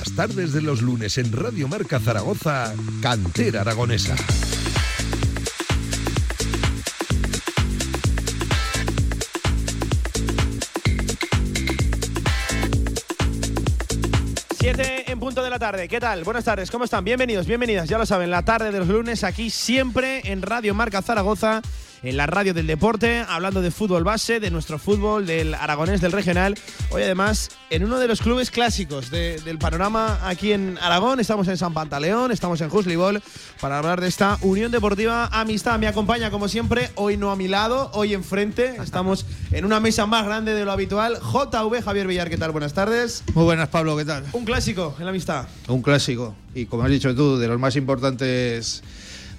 Las tardes de los lunes en Radio Marca Zaragoza, Cantera Aragonesa. Siete en punto de la tarde. ¿Qué tal? Buenas tardes, ¿cómo están? Bienvenidos, bienvenidas. Ya lo saben, la tarde de los lunes aquí siempre en Radio Marca Zaragoza en la radio del deporte, hablando de fútbol base, de nuestro fútbol, del aragonés, del regional. Hoy además en uno de los clubes clásicos del panorama aquí en Aragón. Estamos en San Pantaleón, estamos en Juslibol para hablar de esta Unión Deportiva Amistad. Me acompaña como siempre, hoy no a mi lado, hoy enfrente. Estamos en una mesa más grande de lo habitual. JV Javier Villar, ¿qué tal? Buenas tardes. Muy buenas, Pablo, ¿qué tal? Un clásico en la amistad. Un clásico. Y como has dicho tú, de los más importantes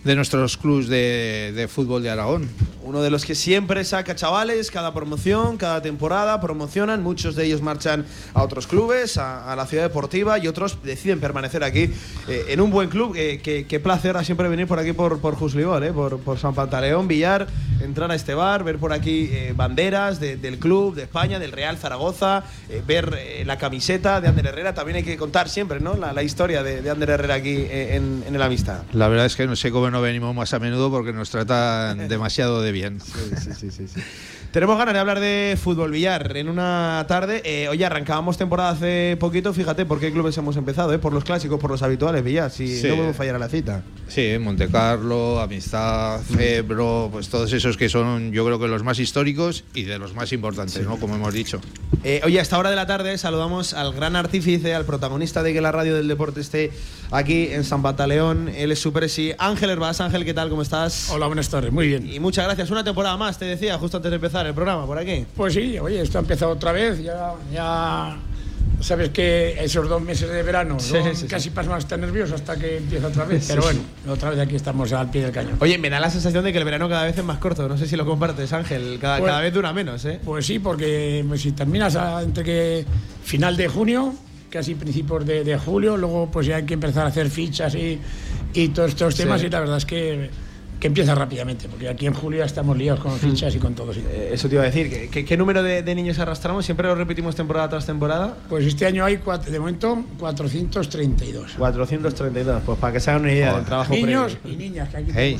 de nuestros clubes de, fútbol de Aragón. Uno de los que siempre saca chavales, cada promoción, cada temporada, promocionan, muchos de ellos marchan a otros clubes, a, la ciudad deportiva y otros deciden permanecer aquí eh, en un buen club. Eh, qué placer a siempre venir por aquí por, por Juslibol, eh, por, por, San Pantaleón, Villar, entrar a este bar, ver por aquí banderas del club, de España, del Real Zaragoza, ver la camiseta de Ander Herrera. También hay que contar siempre ¿no? la, historia de, de Ander Herrera aquí en, en el Amistad. La verdad es que no sé cómo no venimos más a menudo porque nos tratan demasiado de bien. Sí, sí, sí, Tenemos ganas de hablar de fútbol billar en una tarde. Eh, oye, arrancábamos temporada hace poquito. Fíjate por qué clubes hemos empezado, ¿eh? por los clásicos, por los habituales, Villar. Si no podemos fallar a la cita. Sí, Monte Carlo, Amistad, Febro, pues todos esos que son, yo creo que los más históricos y de los más importantes, ¿no? Como hemos dicho. Eh, oye, a esta hora de la tarde saludamos al gran artífice, al protagonista de que la radio del deporte esté aquí en San Bataleón. Él es su presi, Ángel Herbás. Ángel, ¿qué tal? ¿Cómo estás? Hola, buenas tardes. Muy bien. Y muchas gracias. Una temporada más, te decía, justo antes de empezar el programa, por aquí. Pues sí, oye, esto ha empezado otra vez. Ya, ya sabes que esos dos meses de verano casi pasan hasta nervioso hasta que empieza otra vez. Pero bueno, otra vez aquí estamos al pie del cañón. Oye, me da la sensación de que el verano cada vez es más corto. No sé si lo compartes, Ángel. Cada, pues cada vez dura menos, ¿eh? Pues sí, porque pues, si terminas entre que final de junio casi principios de, julio, luego pues ya hay que empezar a hacer fichas y, y todos estos temas y la verdad es que que empieza rápidamente, porque aquí en julio ya estamos liados con fichas y con todo. Eh, eso te iba a decir, ¿qué, qué número de, niños arrastramos? ¿Siempre lo repetimos temporada tras temporada? Pues este año hay, de momento, 432. 432, pues para que se hagan una idea del trabajo Niños y niñas, que aquí hey,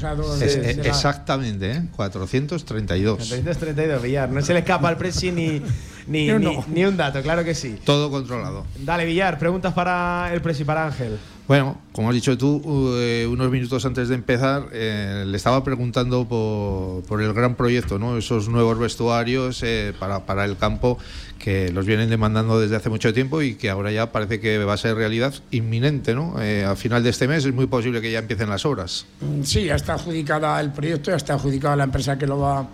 Exactamente, ¿eh? 432. 432, Villar. No se le escapa al presi ni, ni, ni, un dato, claro que sí. Todo controlado. Dale, Villar, preguntas para el presi, para Ángel. Bueno, como has dicho tú, eh, unos minutos antes de empezar, eh, le estaba preguntando por, el gran proyecto, ¿no? esos nuevos vestuarios eh, para, el campo que los vienen demandando desde hace mucho tiempo y que ahora ya parece que va a ser realidad inminente. ¿no? a final de este mes es muy posible que ya empiecen las obras. Mm, sí, ya está adjudicada el proyecto, ya está adjudicada la empresa que lo va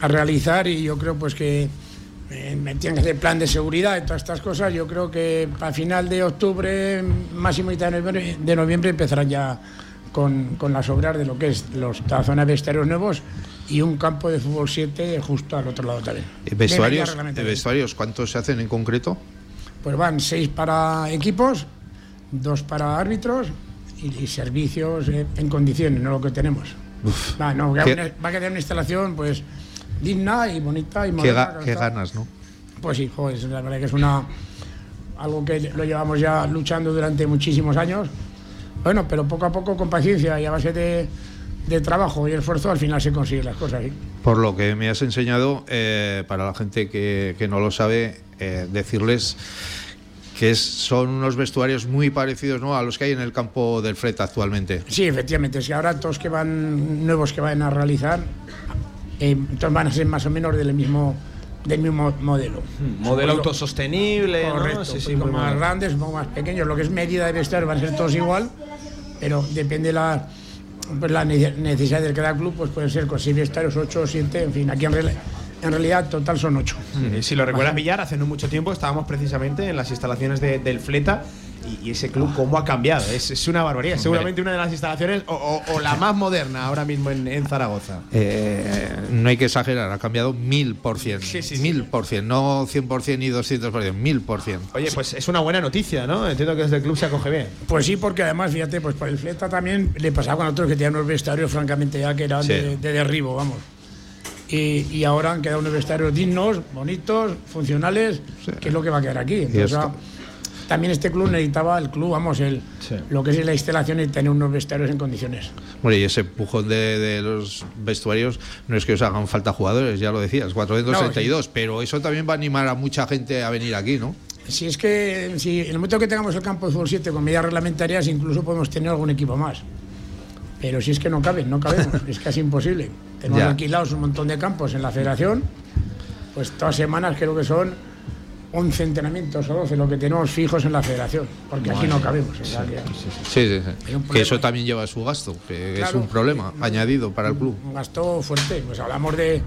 a realizar y yo creo pues que me que hacer plan de seguridad y todas estas cosas. Yo creo que para final de octubre, máximo mitad de noviembre, de noviembre empezarán ya con, con, las obras de lo que es los, la zona de vestuarios nuevos y un campo de fútbol 7 justo al otro lado también. ¿Vestuarios, ¿Vestuarios cuántos se hacen en concreto? Pues van seis para equipos, dos para árbitros y, servicios en condiciones, no lo que tenemos. Va, no, va, a quedar una instalación pues digna y bonita y moderna. Qué, ganas, ¿no? Pues sí, joder, la verdad que es una algo que lo llevamos ya luchando durante muchísimos años. Bueno, pero poco a poco, con paciencia y a base de, de trabajo y esfuerzo, al final se consiguen las cosas. Por lo que me has enseñado, eh, para la gente que, que no lo sabe, eh, decirles que son unos vestuarios muy parecidos ¿no? a los que hay en el campo del Fret actualmente. Sí, efectivamente. Si ahora todos que van nuevos que van a realizar eh, entonces van a ser más o menos del mismo del mismo modelo. Hmm, modelo autosostenible, correcto, sí, un poco más grandes, un poco más pequeños. Lo que es medida de vestuario van a ser todos igual, pero depende la, pues la necesidad de cada club, pues pueden ser con seis vestuarios, ocho o siete, en fin, aquí en, en realidad total son ocho. Si lo recuerdas, Villar, hace no mucho tiempo estábamos precisamente en las instalaciones del Fleta y, ese club cómo ha cambiado. Es, una barbaridad. Seguramente una de las instalaciones o, la más moderna ahora mismo en, Zaragoza. Eh, no hay que exagerar, ha cambiado mil por cien. mil por cien, no cien por cien ni doscientos por cien, mil por cien. Oye, pues es una buena noticia, ¿no? Entiendo que desde el club se acoge bien. Pues sí, porque además, fíjate, pues por el Fleta también le pasaba con otros que tenían unos vestuarios, francamente, ya que eran de, derribo, vamos. Y, ahora han quedado unos vestuarios dignos, bonitos, funcionales, que es lo que va a quedar aquí. Entonces, también este club necesitaba, el club, vamos, el, lo que es la instalación y tener unos vestuarios en condiciones. Bueno, y ese empujón de, los vestuarios no es que os hagan falta jugadores, ya lo decías, 462, pero eso también va a animar a mucha gente a venir aquí, ¿no? Si es que si en el momento que tengamos el campo de fútbol 7 con medidas reglamentarias, incluso podemos tener algún equipo más. Pero si es que no caben, no cabemos, es casi imposible. Tenemos alquilados un montón de campos en la federación, pues todas semanas creo que son 11 entrenamientos o 12 lo que tenemos fijos en la federación, porque aquí no cabemos. sí, sí, sí, que eso también lleva su gasto, que es un problema añadido para el club. Un gasto fuerte, pues hablamos de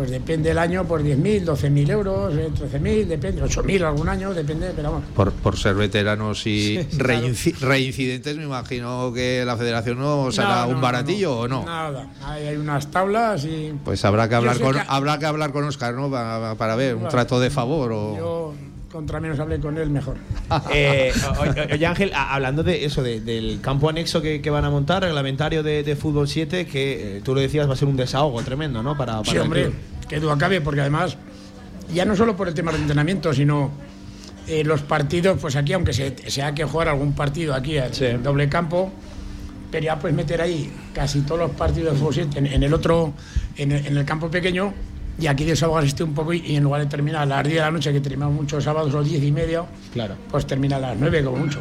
pues depende del año, por 10.000, 12.000 euros, 13.000, eh, depende, 8.000 algún año, depende, pero vamos. Por, por ser veteranos y reincidentes, me imagino que la federación no os hará un baratillo o no. Nada, hay, unas tablas y. Pues habrá que hablar con habrá que hablar con Oscar, ¿no? Para, ver, un trato de favor o. Yo, contra menos hablé con él, mejor. Eh, oye, Ángel, hablando de eso, del campo anexo que, van a montar, reglamentario de, Fútbol 7, que eh, tú lo decías, va a ser un desahogo tremendo, ¿no? Para, sí, hombre, que duda cabe, porque además, ya no solo por el tema del entrenamiento, sino eh, los partidos, pues aquí, aunque se, se ha que jugar algún partido aquí en doble campo, pero ya puedes meter ahí casi todos los partidos de Fútbol 7 en, el otro, en el campo pequeño y aquí de sábado asiste un poco y, en lugar de terminar a las 10 de la noche, que terminamos muchos sábados las 10 y media, claro. pues termina a las 9 como mucho.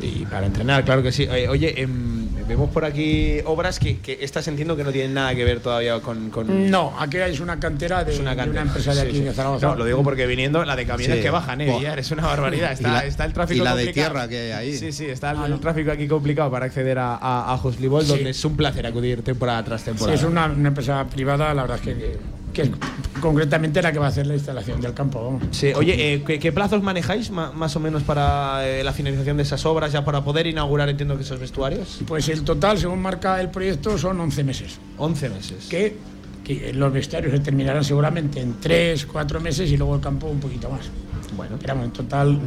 Y para entrenar, claro que sí. Oye, em, vemos por aquí obras que, que, estas entiendo que no tienen nada que ver todavía con... No, aquí es una cantera de, una, empresa de aquí de Zaragoza. No, lo digo porque viniendo la de camiones que bajan, ¿eh? es una barbaridad. Está, está el tráfico Y la de tierra que hay ahí. Sí, sí, está el, tráfico aquí complicado para acceder a, a, a donde es un placer acudir temporada tras temporada. Sí, es una, una empresa privada, la verdad es que que es concretamente la que va a hacer la instalación del campo. Sí, oye, eh, ¿qué, plazos manejáis más o menos para eh, la finalización de esas obras, ya para poder inaugurar, entiendo que esos vestuarios? Pues el total, según marca el proyecto, son 11 meses. 11 meses. Que, los vestuarios se terminarán seguramente en 3, 4 meses y luego el campo un poquito más. Bueno. Pero en total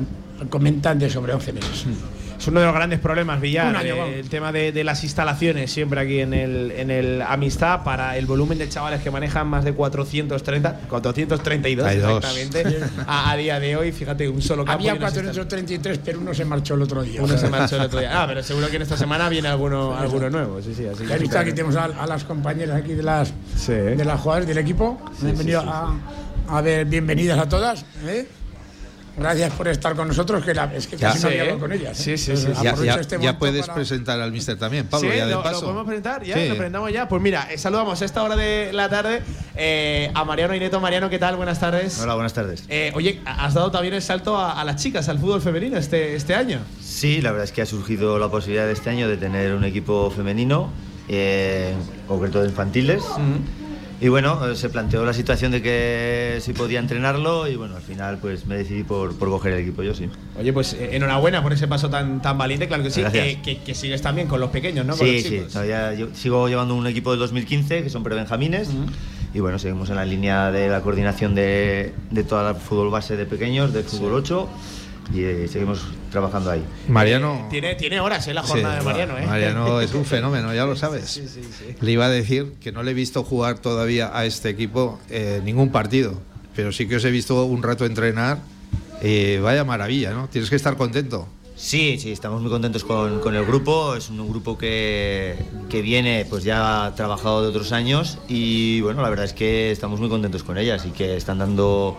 comentan de sobre 11 meses. Hmm es uno de los grandes problemas, Villar. Eh, el tema de, las instalaciones, siempre aquí en el, en el Amistad, para el volumen de chavales que manejan más de 430, 432 exactamente, a, día de hoy. Fíjate, un solo campo. Había 433, pero uno se marchó el otro día. Uno se marchó el otro día. Ah, pero seguro que en esta semana viene alguno, alguno nuevo. Sí, sí, así que visto aquí tenemos a, las compañeras aquí de las, de las jugadoras del equipo. Bienvenido a, a ver, bienvenidas a todas. ¿eh? Gracias por estar con nosotros, que es que casi no había con ellas. ¿eh? Sí, sí, sí. Ya, este puedes presentar al mister también, Pablo, ya de lo, paso. ¿Lo podemos presentar? ¿Ya? ¿Lo presentamos ya? Pues mira, eh, saludamos a esta hora de la tarde eh, a Mariano Ineto. Mariano, ¿qué tal? Buenas tardes. Hola, buenas tardes. oye, ¿has dado también el salto a, las chicas, al fútbol femenino este, este año? Sí, la verdad es que ha surgido la posibilidad de este año de tener un equipo femenino, concreto de infantiles. Y bueno, eh, se planteó la situación de que si podía entrenarlo y bueno, al final pues me decidí por, por coger el equipo yo, sí. Oye, pues eh, enhorabuena por ese paso tan, tan valiente, claro que sí, que, que, sigues también con los pequeños, ¿no? sí, sí, yo sigo llevando un equipo del 2015 que son prebenjamines. Y bueno, seguimos en la línea de la coordinación de, de toda la fútbol base de pequeños, del fútbol 8 y eh, seguimos trabajando ahí. Mariano. Eh, tiene, tiene horas en la jornada de Mariano, ¿eh? Mariano es un fenómeno, ya lo sabes. le iba a decir que no le he visto jugar todavía a este equipo eh, ningún partido, pero sí que os he visto un rato entrenar. vaya maravilla, ¿no? Tienes que estar contento. Sí, sí, estamos muy contentos con, con el grupo. Es un grupo que, que, viene, pues ya trabajado de otros años y bueno, la verdad es que estamos muy contentos con ellas y que están dando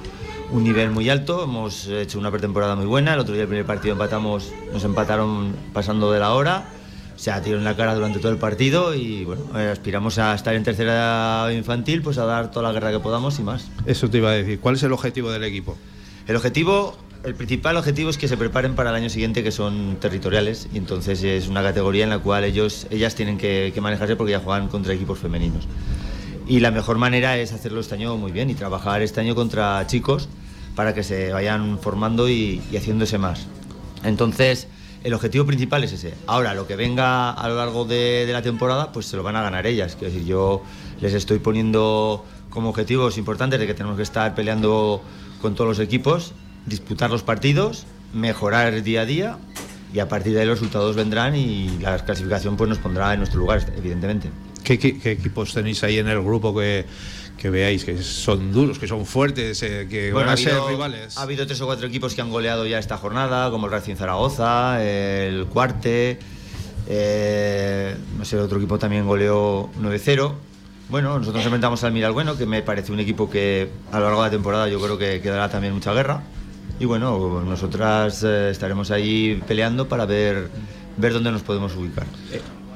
un nivel muy alto. Hemos hecho una pretemporada muy buena. El otro día, el primer partido, empatamos, nos empataron pasando de la hora. Se en la cara durante todo el partido y bueno, eh, aspiramos a estar en tercera infantil, pues a dar toda la guerra que podamos y más. Eso te iba a decir. ¿Cuál es el objetivo del equipo? El objetivo, el principal objetivo es que se preparen para el año siguiente, que son territoriales, y entonces es una categoría en la cual ellos, ellas tienen que, que manejarse porque ya juegan contra equipos femeninos. Y la mejor manera es hacerlo este año muy bien y trabajar este año contra chicos para que se vayan formando y, haciéndose más. Entonces, el objetivo principal es ese. Ahora, lo que venga a lo largo de, la temporada, pues se lo van a ganar ellas. Quiero decir, yo les estoy poniendo como objetivos importantes de que tenemos que estar peleando con todos los equipos, disputar los partidos, mejorar día a día y a partir de ahí los resultados vendrán y la clasificación pues nos pondrá en nuestro lugar, evidentemente. ¿Qué, qué, equipos tenéis ahí en el grupo que, que veáis que son duros, que son fuertes, eh, que van a ser rivales? Ha habido tres o cuatro equipos que han goleado ya esta jornada, como el Racing Zaragoza, el Cuarte, eh, no sé, otro equipo también goleó 9-0. Bueno, nosotros enfrentamos al Miral Bueno, que me parece un equipo que a lo largo de la temporada yo creo que quedará también mucha guerra. Y bueno, nosotras eh, estaremos ahí peleando para ver, ver dónde nos podemos ubicar.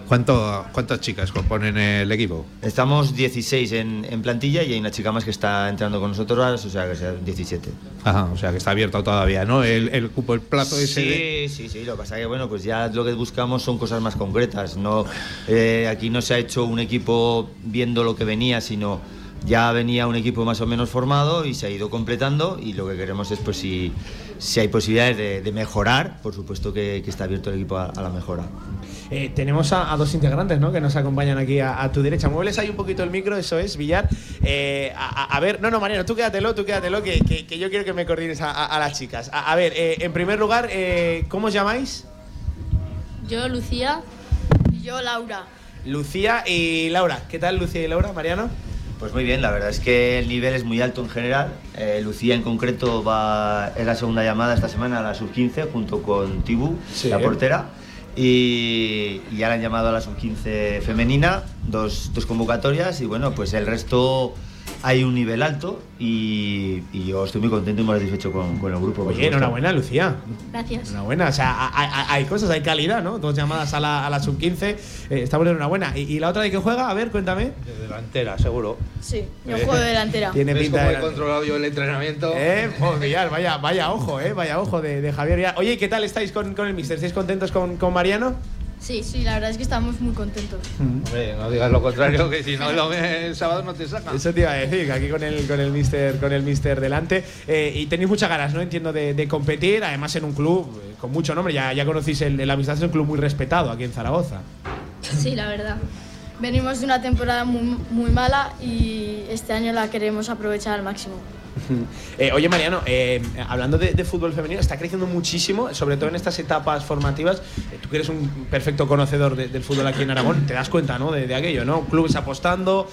¿Cuántas chicas componen el equipo? Estamos 16 en, plantilla y hay una chica más que está entrando con nosotros, o sea que sea 17. Ajá, o sea que está abierto todavía, ¿no? El, el cupo, el plazo ese. Sí, sí, sí. Lo que pasa es que, bueno, pues ya lo que buscamos son cosas más concretas. No, eh, aquí no se ha hecho un equipo viendo lo que venía, sino ya venía un equipo más o menos formado y se ha ido completando y lo que queremos es pues si, si hay posibilidades de, mejorar, por supuesto que, está abierto el equipo a, la mejora. Eh, tenemos a, dos integrantes ¿no? que nos acompañan aquí a, tu derecha. Muebles ahí un poquito el micro, eso es, Villar. Eh, a, ver, no, no, Mariano, tú quédatelo, tú quédatelo, que, que, yo quiero que me coordines a, las chicas. A, ver, eh, en primer lugar, ¿cómo os llamáis? Yo, Lucía. Y yo, Laura. Lucía y Laura. ¿Qué tal, Lucía y Laura, Mariano? Pues muy bien, la verdad es que el nivel es muy alto en general. Eh, Lucía en concreto va, es la segunda llamada esta semana a la sub-15 junto con Tibu, la portera. Y, ya han llamado a la sub-15 femenina, dos convocatorias y bueno, pues el resto hay un nivel alto y, yo estoy muy contento y muy satisfecho con, el grupo. Oye, enhorabuena, Lucía. Gracias. Enhorabuena. O sea, hay, cosas, hay calidad, ¿no? Dos llamadas a la, a la sub-15. Eh, estamos en enhorabuena. ¿Y, ¿Y, la otra de qué juega? A ver, cuéntame. De delantera, seguro. Sí, yo juego de delantera. Tiene pinta de. he controlado yo el entrenamiento? Eh, vaya, vaya ojo, eh, vaya ojo de, Javier. Oye, ¿qué tal estáis con, con el Mister? ¿Estáis contentos con, con Mariano? Sí, sí, la verdad es que estamos muy contentos. Hombre, no digas lo contrario, que si no el, sábado no te saca. Eso te iba a decir, que aquí con el, con el mister, con el mister delante. Eh, y tenéis muchas ganas, ¿no? Entiendo, de, competir, además en un club eh, con mucho nombre. Ya, ya conocéis el, el Amistad, es un club muy respetado aquí en Zaragoza. Sí, la verdad. Venimos de una temporada muy, muy mala y este año la queremos aprovechar al máximo. Eh, oye, Mariano, eh, hablando de, fútbol femenino, está creciendo muchísimo, sobre todo en estas etapas formativas. Eh, tú que eres un perfecto conocedor del fútbol aquí en Aragón, te das cuenta ¿no? de, aquello, ¿no? Clubes apostando,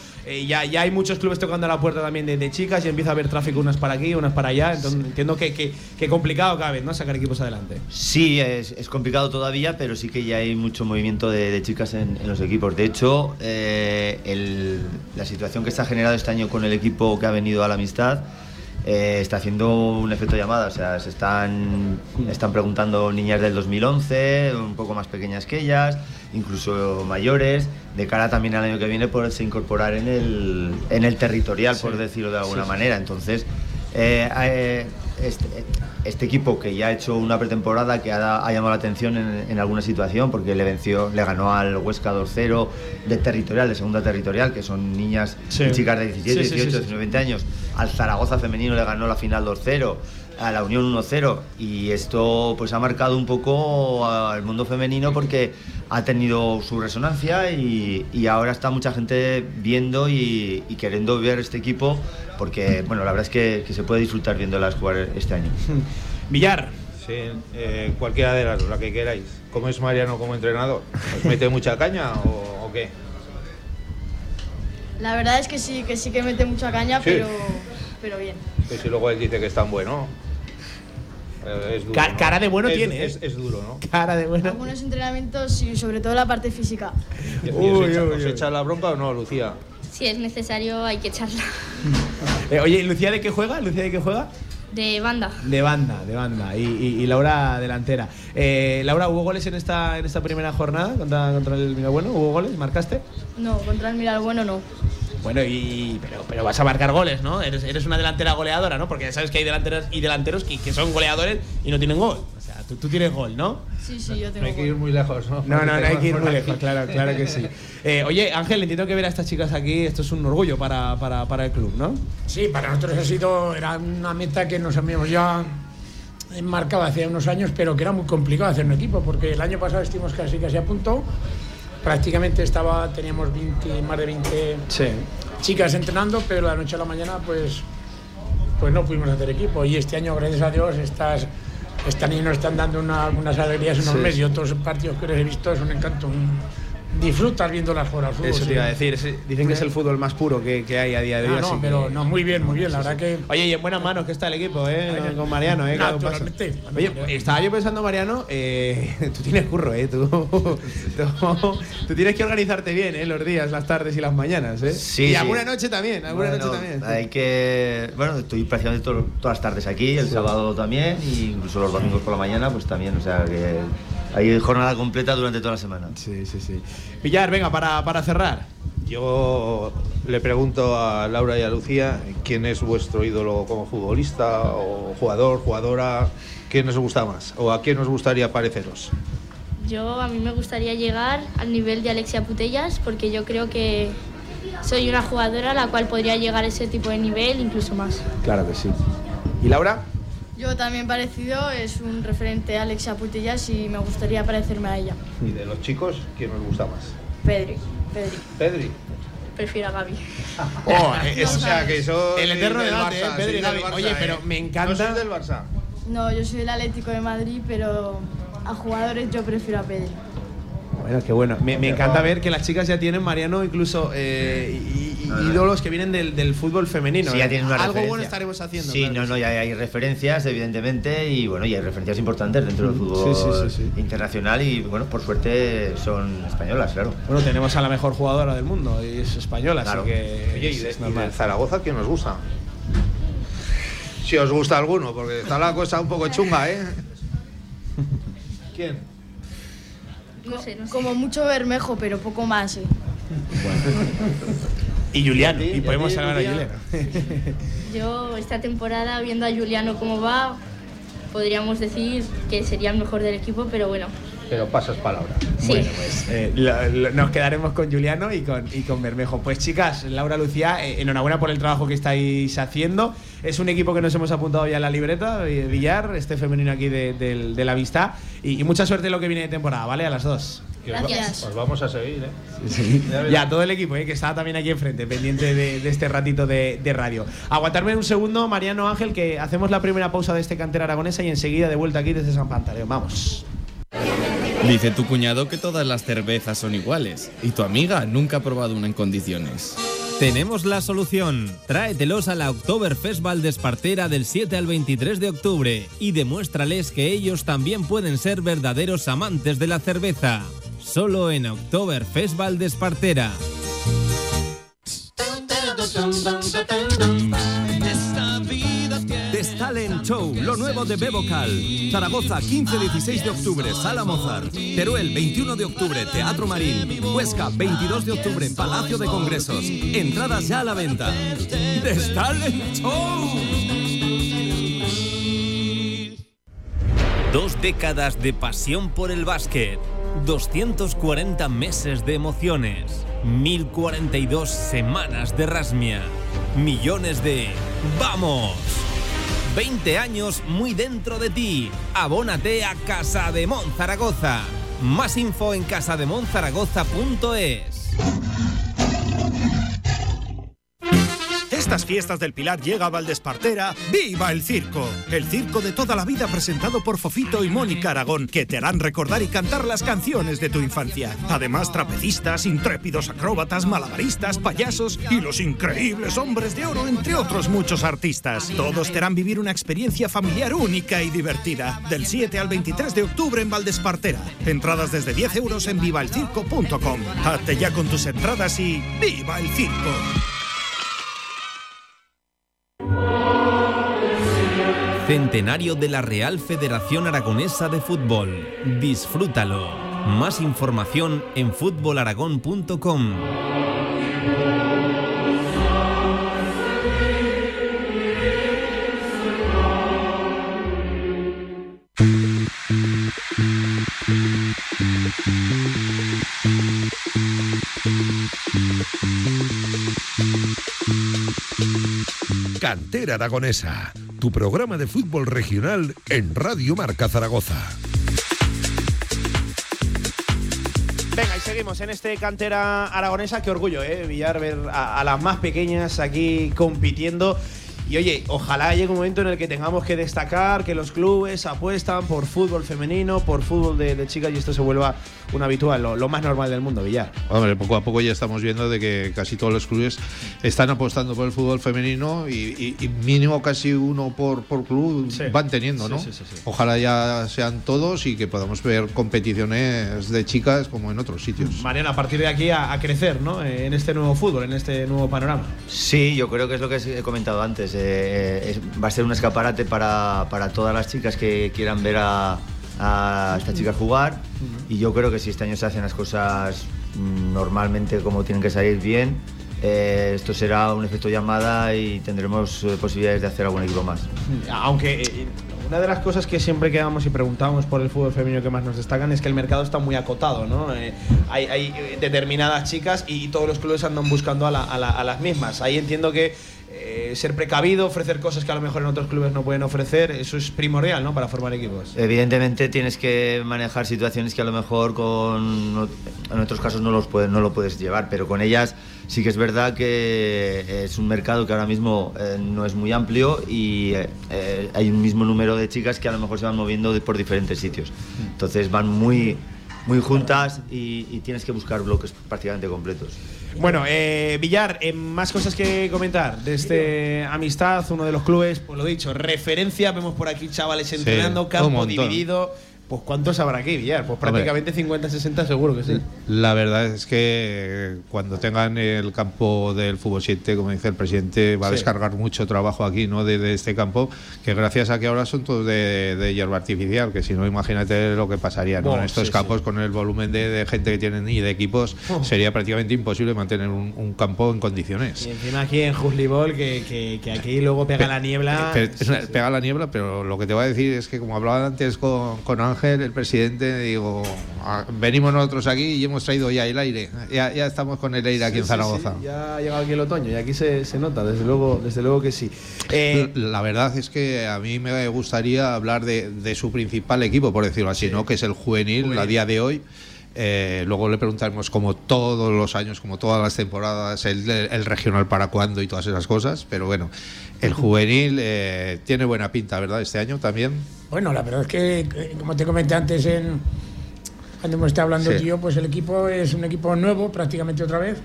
ya, ya hay muchos clubes tocando a la puerta también de, chicas y empieza a haber tráfico unas para aquí, unas para allá. Entonces entiendo que, que, complicado cada vez, ¿no? Sacar equipos adelante. Sí, es, complicado todavía, pero sí que ya hay mucho movimiento de, chicas en, los equipos. De hecho, la situación que está generado este año con el equipo que ha venido a la amistad eh, está haciendo un efecto llamada, o sea, se están, están preguntando niñas del 2011, un poco más pequeñas que ellas, incluso mayores, de cara también al año que viene poderse incorporar en el, en el territorial, por decirlo de alguna manera. Entonces, eh, eh, este, este, equipo que ya ha hecho una pretemporada que ha, llamado la atención en, alguna situación porque le venció, le ganó al Huesca 2-0 de territorial, de segunda territorial, que son niñas y chicas de 17, 18, 19, 20 años. Al Zaragoza femenino le ganó la final 2-0 a la Unión 1-0 y esto pues ha marcado un poco al mundo femenino porque ha tenido su resonancia y, ahora está mucha gente viendo y, queriendo ver este equipo porque bueno la verdad es que, se puede disfrutar viéndolas jugar este año. Villar. Sí, eh, cualquiera de las dos, la que queráis. ¿Cómo es Mariano como entrenador? ¿Os mete mucha caña o, qué? La verdad es que sí, que sí que mete mucha caña, pero, pero bien. Pues si luego él dice que es tan bueno. Eh, cara de bueno tiene. Es, es, duro, ¿no? Cara de bueno. Algunos entrenamientos y sobre todo la parte física. ¿Os, echa, la bronca o no, Lucía? Si es necesario, hay que echarla. Eh, oye, ¿Lucía de qué juega? ¿Lucía de qué juega? De banda. De banda, de banda. Y, Laura delantera. Eh, Laura, ¿hubo goles en esta, en esta primera jornada contra, contra el Miralbueno? ¿Hubo goles? ¿Marcaste? No, contra el Miralbueno no. Bueno, y, pero, pero vas a marcar goles, ¿no? Eres, eres una delantera goleadora, ¿no? Porque ya sabes que hay delanteras y delanteros que, que son goleadores y no tienen gol. O sea, tú, tú tienes gol, ¿no? Sí, sí, yo tengo No hay que ir muy lejos, ¿no? No, no, no hay que ir muy lejos, claro, claro que sí. Eh, oye, Ángel, entiendo que ver a estas chicas aquí, esto es un orgullo para, para, para el club, ¿no? Sí, para nosotros ha sido, era una meta que nos habíamos ya enmarcado hace unos años, pero que era muy complicado hacer un equipo, porque el año pasado estuvimos casi casi a punto prácticamente estaba, teníamos 20, más de 20 chicas entrenando, pero la noche a la mañana pues, pues no pudimos hacer equipo. Y este año, gracias a Dios, estas, estas niñas nos están dando unas alegrías enormes y otros partidos que les he visto es un encanto. Disfrutas viendo las jugar al fútbol. Eso te sí. iba a decir. dicen que es el fútbol más puro que, que hay a día de hoy. Ah, no, así que- pero no, muy bien, muy bien. La verdad que Oye, y en buenas manos que está el equipo, ¿eh? Con Mariano, ¿eh? Naturalmente. Oye, estaba yo pensando, Mariano, eh, tú tienes curro, ¿eh? Tú, tú, tú tienes que organizarte bien, ¿eh? Los días, las tardes y las mañanas, ¿eh? Sí, Y sí. alguna noche también, alguna Bueno, noche también. Hay que. Bueno, estoy prácticamente todo- todas las tardes aquí, el sábado también, y incluso los domingos por la mañana, pues también. O sea que hay jornada completa durante toda la semana. Sí, sí, sí. Villar, venga, para, para cerrar. Yo le pregunto a Laura y a Lucía quién es vuestro ídolo como futbolista o jugador, jugadora, quién os gusta más o a quién os gustaría pareceros. Yo a mí me gustaría llegar al nivel de Alexia Putellas porque yo creo que soy una jugadora a la cual podría llegar a ese tipo de nivel, incluso más. Claro que sí. ¿Y Laura? Yo también parecido, es un referente a Alexia Putellas y me gustaría parecerme a ella. Y de los chicos, ¿quién os gusta más? Pedri, Pedri, Pedri. prefiero a Gaby. Oh, eh, O sea, que eso El eterno debate, ¿eh? Pedri y Gavi. Oye, pero me encanta- ¿No sois del Barça? No, yo soy del Atlético de Madrid, pero a jugadores yo prefiero a Pedri. Bueno, qué bueno. Me, me encanta ver que las chicas ya tienen, Mariano, incluso eh, y- ídolos que vienen del, del fútbol femenino. Sí, ¿eh? ya tienen una Algo referencia. bueno estaremos haciendo. Sí, claro no, no, ya hay referencias, evidentemente, y bueno, y hay referencias importantes dentro del fútbol Sí, sí, sí, sí. internacional, y bueno, por suerte son españolas, claro. Bueno, tenemos a la mejor jugadora del mundo y es española, Claro. así que. Oye, ¿y es- de, y del Zaragoza quién os gusta? Si os gusta alguno, porque está la cosa un poco chunga, ¿eh? ¿Quién? No sé, no sé. Como mucho Bermejo, pero poco más. ¿eh? Y Juliano, ¿Y a ti? y podemos ¿Y a ti, salvar a? Juliano. Yo esta temporada, viendo a Juliano cómo va, podríamos decir que sería el mejor del equipo, pero bueno, Pero pasas palabra. sí. Bueno, pues eh, lo- lo- nos quedaremos con Juliano y con, y con Bermejo. Pues chicas, Laura Lucía, eh, enhorabuena por el trabajo que estáis haciendo. Es un equipo que nos hemos apuntado ya en la libreta, eh, Villar, este femenino aquí de, la vista. Y, y mucha suerte en lo que viene de temporada, ¿vale? A las dos. Que os va- Gracias. Os vamos a seguir, ¿eh? Ya verás. Ya, todo el equipo, eh, que está también aquí enfrente, pendiente de, de este ratito de, de radio. Aguantarme un segundo, Mariano Ángel, que hacemos la primera pausa de este cantera aragonesa y enseguida de vuelta aquí desde San Pantaleón. Vamos. Dice tu cuñado que todas las cervezas son iguales y tu amiga nunca ha probado una en condiciones. Tenemos la solución. Tráetelos a la Oktoberfest Valdespartera del 7 al 23 de octubre y demuéstrales que ellos también pueden ser verdaderos amantes de la cerveza. Solo en Oktoberfest Valdespartera. The Talent Show, lo nuevo de Bebocal. Zaragoza, 15-16 de octubre, Sala Mozart. Teruel, 21 de octubre, Teatro Marín. Huesca, 22 de octubre, Palacio de Congresos. Entradas ya a la venta. The Talent Show. Dos décadas de pasión por el básquet. 240 meses de emociones. 1042 semanas de rasmia. Millones de ¡Vamos! 20 años muy dentro de ti. Abónate a Casa de Mon Zaragoza. Más info en casademonzaragoza.es. Estas fiestas del Pilar llega a Valdespartera. ¡Viva el circo! El circo de toda la vida presentado por Fofito y Mónica Aragón, que te harán recordar y cantar las canciones de tu infancia. Además, trapecistas, intrépidos acróbatas, malabaristas, payasos y los increíbles hombres de oro, entre otros muchos artistas. Todos te harán vivir una experiencia familiar única y divertida. Del 7 al 23 de octubre en Valdespartera. Entradas desde 10 euros en vivaelcirco.com. Hazte ya con tus entradas y ¡Viva el circo! Centenario de la Real Federación Aragonesa de Fútbol. Disfrútalo. Más información en fútbolaragón.com. Cantera Aragonesa, tu programa de fútbol regional en Radio Marca Zaragoza. Venga, y seguimos en este cantera aragonesa. Qué orgullo, ¿eh? Villar, ver a, a las más pequeñas aquí compitiendo. Y oye, ojalá llegue un momento en el que tengamos que destacar que los clubes apuestan por fútbol femenino, por fútbol de, de chicas y esto se vuelva un habitual, lo, lo más normal del mundo, Villar. Hombre, poco a poco ya estamos viendo de que casi todos los clubes están apostando por el fútbol femenino y, y- y mínimo casi uno por, por club Sí. van teniendo, ¿no? sí, sí, sí. Ojalá ya sean todos y que podamos ver competiciones de chicas como en otros sitios. Mariana, a partir de aquí a, a crecer, ¿no? Eh, En este nuevo fútbol, en este nuevo panorama. Sí, yo creo que es lo que he comentado antes. eh, es- va a ser un escaparate para, para todas las chicas que quieran ver a, a estas chicas jugar. Y yo creo que si este año se hacen las cosas mm, normalmente como tienen que salir bien, eh, esto será un efecto llamada y tendremos eh, posibilidades de hacer algún equipo más. Aunque eh, una de las cosas que siempre quedamos y preguntamos por el fútbol femenino que más nos destacan es que el mercado está muy acotado, ¿no? Eh, hay, hay, eh, determinadas chicas y, todos los clubes andan buscando a, la- a la- a las mismas. Ahí entiendo que eh, ser precavido, ofrecer cosas que a lo mejor en otros clubes no pueden ofrecer, eso es primordial, ¿no? Para formar equipos. Evidentemente tienes que manejar situaciones que a lo mejor con en otros casos no los puedes, no lo puedes llevar, pero con ellas sí que es verdad que es un mercado que ahora mismo eh, no es muy amplio y eh, eh, hay un mismo número de chicas que a lo mejor se van moviendo por diferentes sitios. Entonces van muy muy juntas y, y tienes que buscar bloques prácticamente completos. Bueno, eh, Villar, eh, más cosas que comentar de este Amistad, uno de los clubes, pues lo dicho, referencia, vemos por aquí chavales entrenando, campo dividido. Pues ¿cuántos habrá aquí, Villar? Pues prácticamente 50-60 seguro que sí. La verdad es que cuando tengan el campo del fútbol 7, como dice el presidente, va a Sí. descargar mucho trabajo aquí, ¿no? De, de este campo, que gracias a que ahora son todos de, de hierba artificial, que si no, imagínate lo que pasaría, ¿no? En estos sí, campos, con el volumen de, de gente que tienen y de equipos, Oh. sería prácticamente imposible mantener un, un campo en condiciones. Y encima aquí en Juslibol, que, que, que aquí luego pega la niebla. Pega la niebla, pero lo que te voy a decir es que, como hablaba antes con, con Ángel, el presidente, digo, "Ah, venimos nosotros aquí y hemos traído ya el aire. Ya, ya estamos con el aire aquí en Sí, Zaragoza. sí, ya ha llegado aquí el otoño y aquí se, se nota, desde luego, desde luego que sí. Eh, La verdad es que a mí me gustaría hablar de, de su principal equipo, por decirlo así, ¿no? que es el juvenil, a día de hoy. Eh, luego le preguntaremos, como todos los años, como todas las temporadas, el, el regional para cuándo y todas esas cosas. Pero bueno, el juvenil eh, tiene buena pinta, ¿verdad? Este año también. Bueno, la verdad es que, como te comenté antes en, cuando hemos estado hablando Sí. tú y yo, pues el equipo es un equipo nuevo prácticamente otra vez,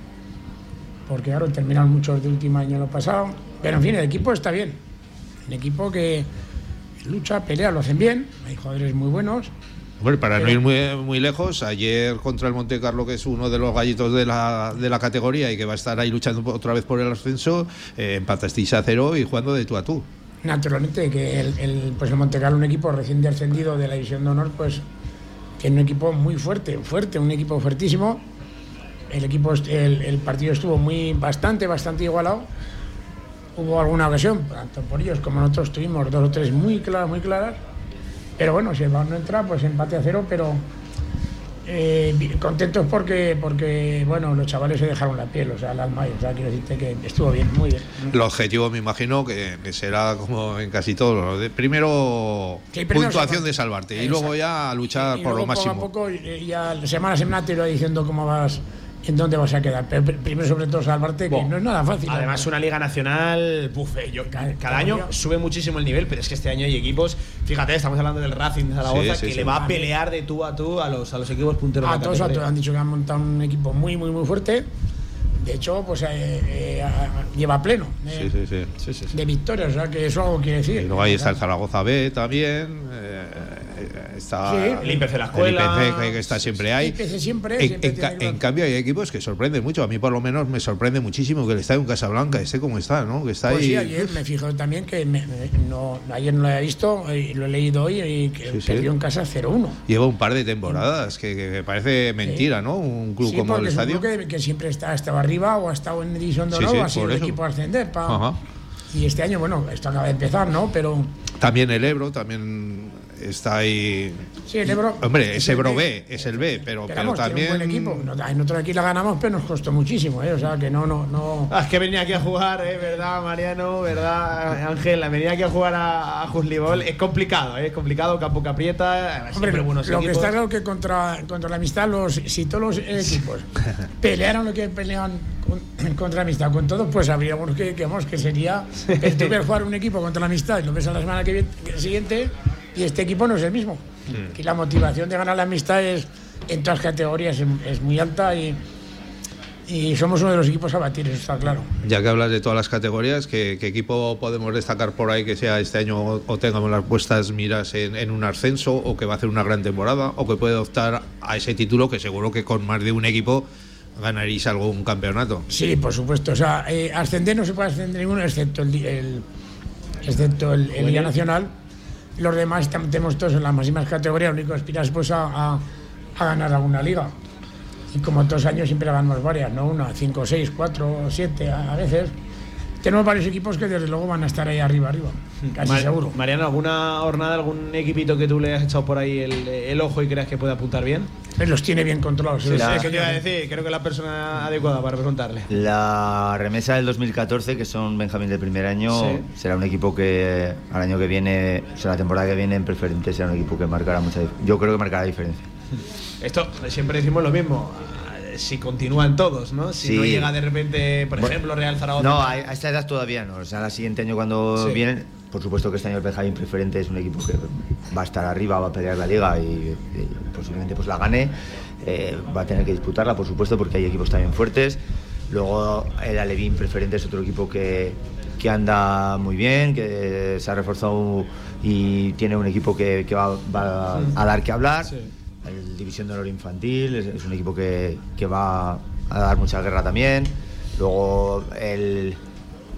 porque claro, terminaron muchos de último año lo pasado, pero en fin, el equipo está bien, un equipo que lucha, pelea, lo hacen bien, hay jugadores muy buenos, Bueno, para no ir muy, muy lejos, ayer contra el Monte Carlo, que es uno de los gallitos de la, de la categoría y que va a estar ahí luchando otra vez por el ascenso, eh, empatasteis a cero y jugando de tú a tú. naturalmente que el, el, pues el Montecarlo, un equipo recién descendido de la división de honor, pues tiene un equipo muy fuerte, fuerte, un equipo fuertísimo. El equipo, el, el partido estuvo muy bastante, bastante igualado. Hubo alguna ocasión, tanto por ellos como nosotros tuvimos dos o tres muy claras, muy claras. Pero bueno, si el balón no entra, pues empate a cero, pero eh, contentos porque, porque, bueno, los chavales se dejaron la piel, o sea, el alma, o sea, quiero decirte que estuvo bien, muy bien. El objetivo, me imagino, que, que será como en casi todo. lo de- primero, Sí, primero puntuación de salvarte y Exacto. luego ya luchar Y por lo luego, máximo. Poco a poco, ya semana a semana te irá diciendo cómo vas, en dónde vas a quedar. Pero primero, sobre todo, salvarte, que Buah. no es nada fácil. Además, una liga nacional, buf, eh, yo- cada, cada año sube muchísimo el nivel, pero es que este año hay equipos, fíjate, estamos hablando del Racing de Zaragoza, Sí, sí, que sí. le va a pelear de tú a tú a los, a los equipos punteros a de la todos, a todos han dicho que han montado un equipo muy, muy, muy fuerte. De hecho, pues eh, eh, lleva pleno de, Sí, sí, sí. de victorias, o sea, que eso algo quiere decir. Y luego ahí está el Zaragoza B también. Eh, está Sí. El IPC de la escuela. El IPC que, está siempre ahí. IPC siempre, En, siempre en ca- en cambio, hay equipos que sorprenden mucho. A mí, por lo menos, me sorprende muchísimo que el estadio en Casablanca esté como está, ¿no? Que está Pues ahí. sí, ayer me fijo también que me- me- no, ayer no lo había visto y lo he leído hoy y que Sí, perdió en casa 0-1. Lleva un par de temporadas, que, que- parece mentira, ¿no? Un club como el estadio. club que, que siempre está, ha estado arriba o ha estado en división de honor o ha sido el equipo a ascender. pa- Ajá. Y este año, bueno, esto acaba de empezar, ¿no? Pero También el Ebro, también está ahí. Sí, el Ebro. Hombre, es el Ebro B. Es el B, pero, pero Pero también. un buen equipo. Nosotros aquí la ganamos, pero nos costó muchísimo, ¿eh? O sea, que no, no, no. Ah, es que venía aquí a jugar, ¿eh? ¿Verdad, Mariano? ¿Verdad, Ángela? Venía aquí a jugar a, a Juslibol. Es complicado, ¿eh? Es complicado, campo que aprieta. Hombre, Siempre lo buenos que está claro que contra, contra la amistad, los, si todos los equipos pelearan lo que pelean con- contra la amistad con todos, pues habríamos que, que, vamos, que sería el tú ver jugar un equipo contra la amistad y lo ves a la semana que viene, que siguiente y este equipo no es el mismo. Mm. Que la motivación de ganar la amistad es en todas categorías es, es muy alta y, y somos uno de los equipos a batir, eso está claro. Ya que hablas de todas las categorías, ¿qué, qué equipo podemos destacar por ahí que sea este año o, o tengamos las puestas miras en, en un ascenso o que va a hacer una gran temporada o que puede optar a ese título que seguro que con más de un equipo ganaréis algún campeonato? Sí, por supuesto. O sea, eh, ascender no se puede ascender ninguno excepto el, el- excepto el, el Liga Nacional. Los demás tenemos todos en las máximas categorías. Lo único que aspiras pues a, ganar alguna liga. Y como todos años siempre ganamos varias, no una, cinco, seis, cuatro, siete a veces. Tenemos varios equipos que desde luego van a estar ahí arriba, arriba, casi Mar- seguro. Mariano, ¿alguna jornada, algún equipito que tú le has echado por ahí el, el ojo y creas que puede apuntar bien? Él los tiene bien controlados. Sí, la- es que te iba a decir, creo que la persona adecuada para preguntarle. La remesa del 2014, que son Benjamín del primer año, Sí. será un equipo que al año que viene, o sea, la temporada que viene en preferente, será un equipo que marcará mucha Yo creo que marcará diferencia. Esto siempre decimos lo mismo. Si continúan todos, ¿no? Si Sí. no llega de repente, por Bueno, ejemplo, Real Zaragoza. No, a, esta edad todavía no. O sea, el siguiente año cuando Sí. vienen, por supuesto que este año el Benjamín preferente es un equipo que va a estar arriba, va a pelear la liga y, y posiblemente pues la gane. Eh, va a tener que disputarla, por supuesto, porque hay equipos también fuertes. Luego el Alevín preferente es otro equipo que, que anda muy bien, que se ha reforzado y tiene un equipo que, que va, va a dar que hablar. El División de Honor Infantil es, es un equipo que, que va a dar mucha guerra también. Luego el,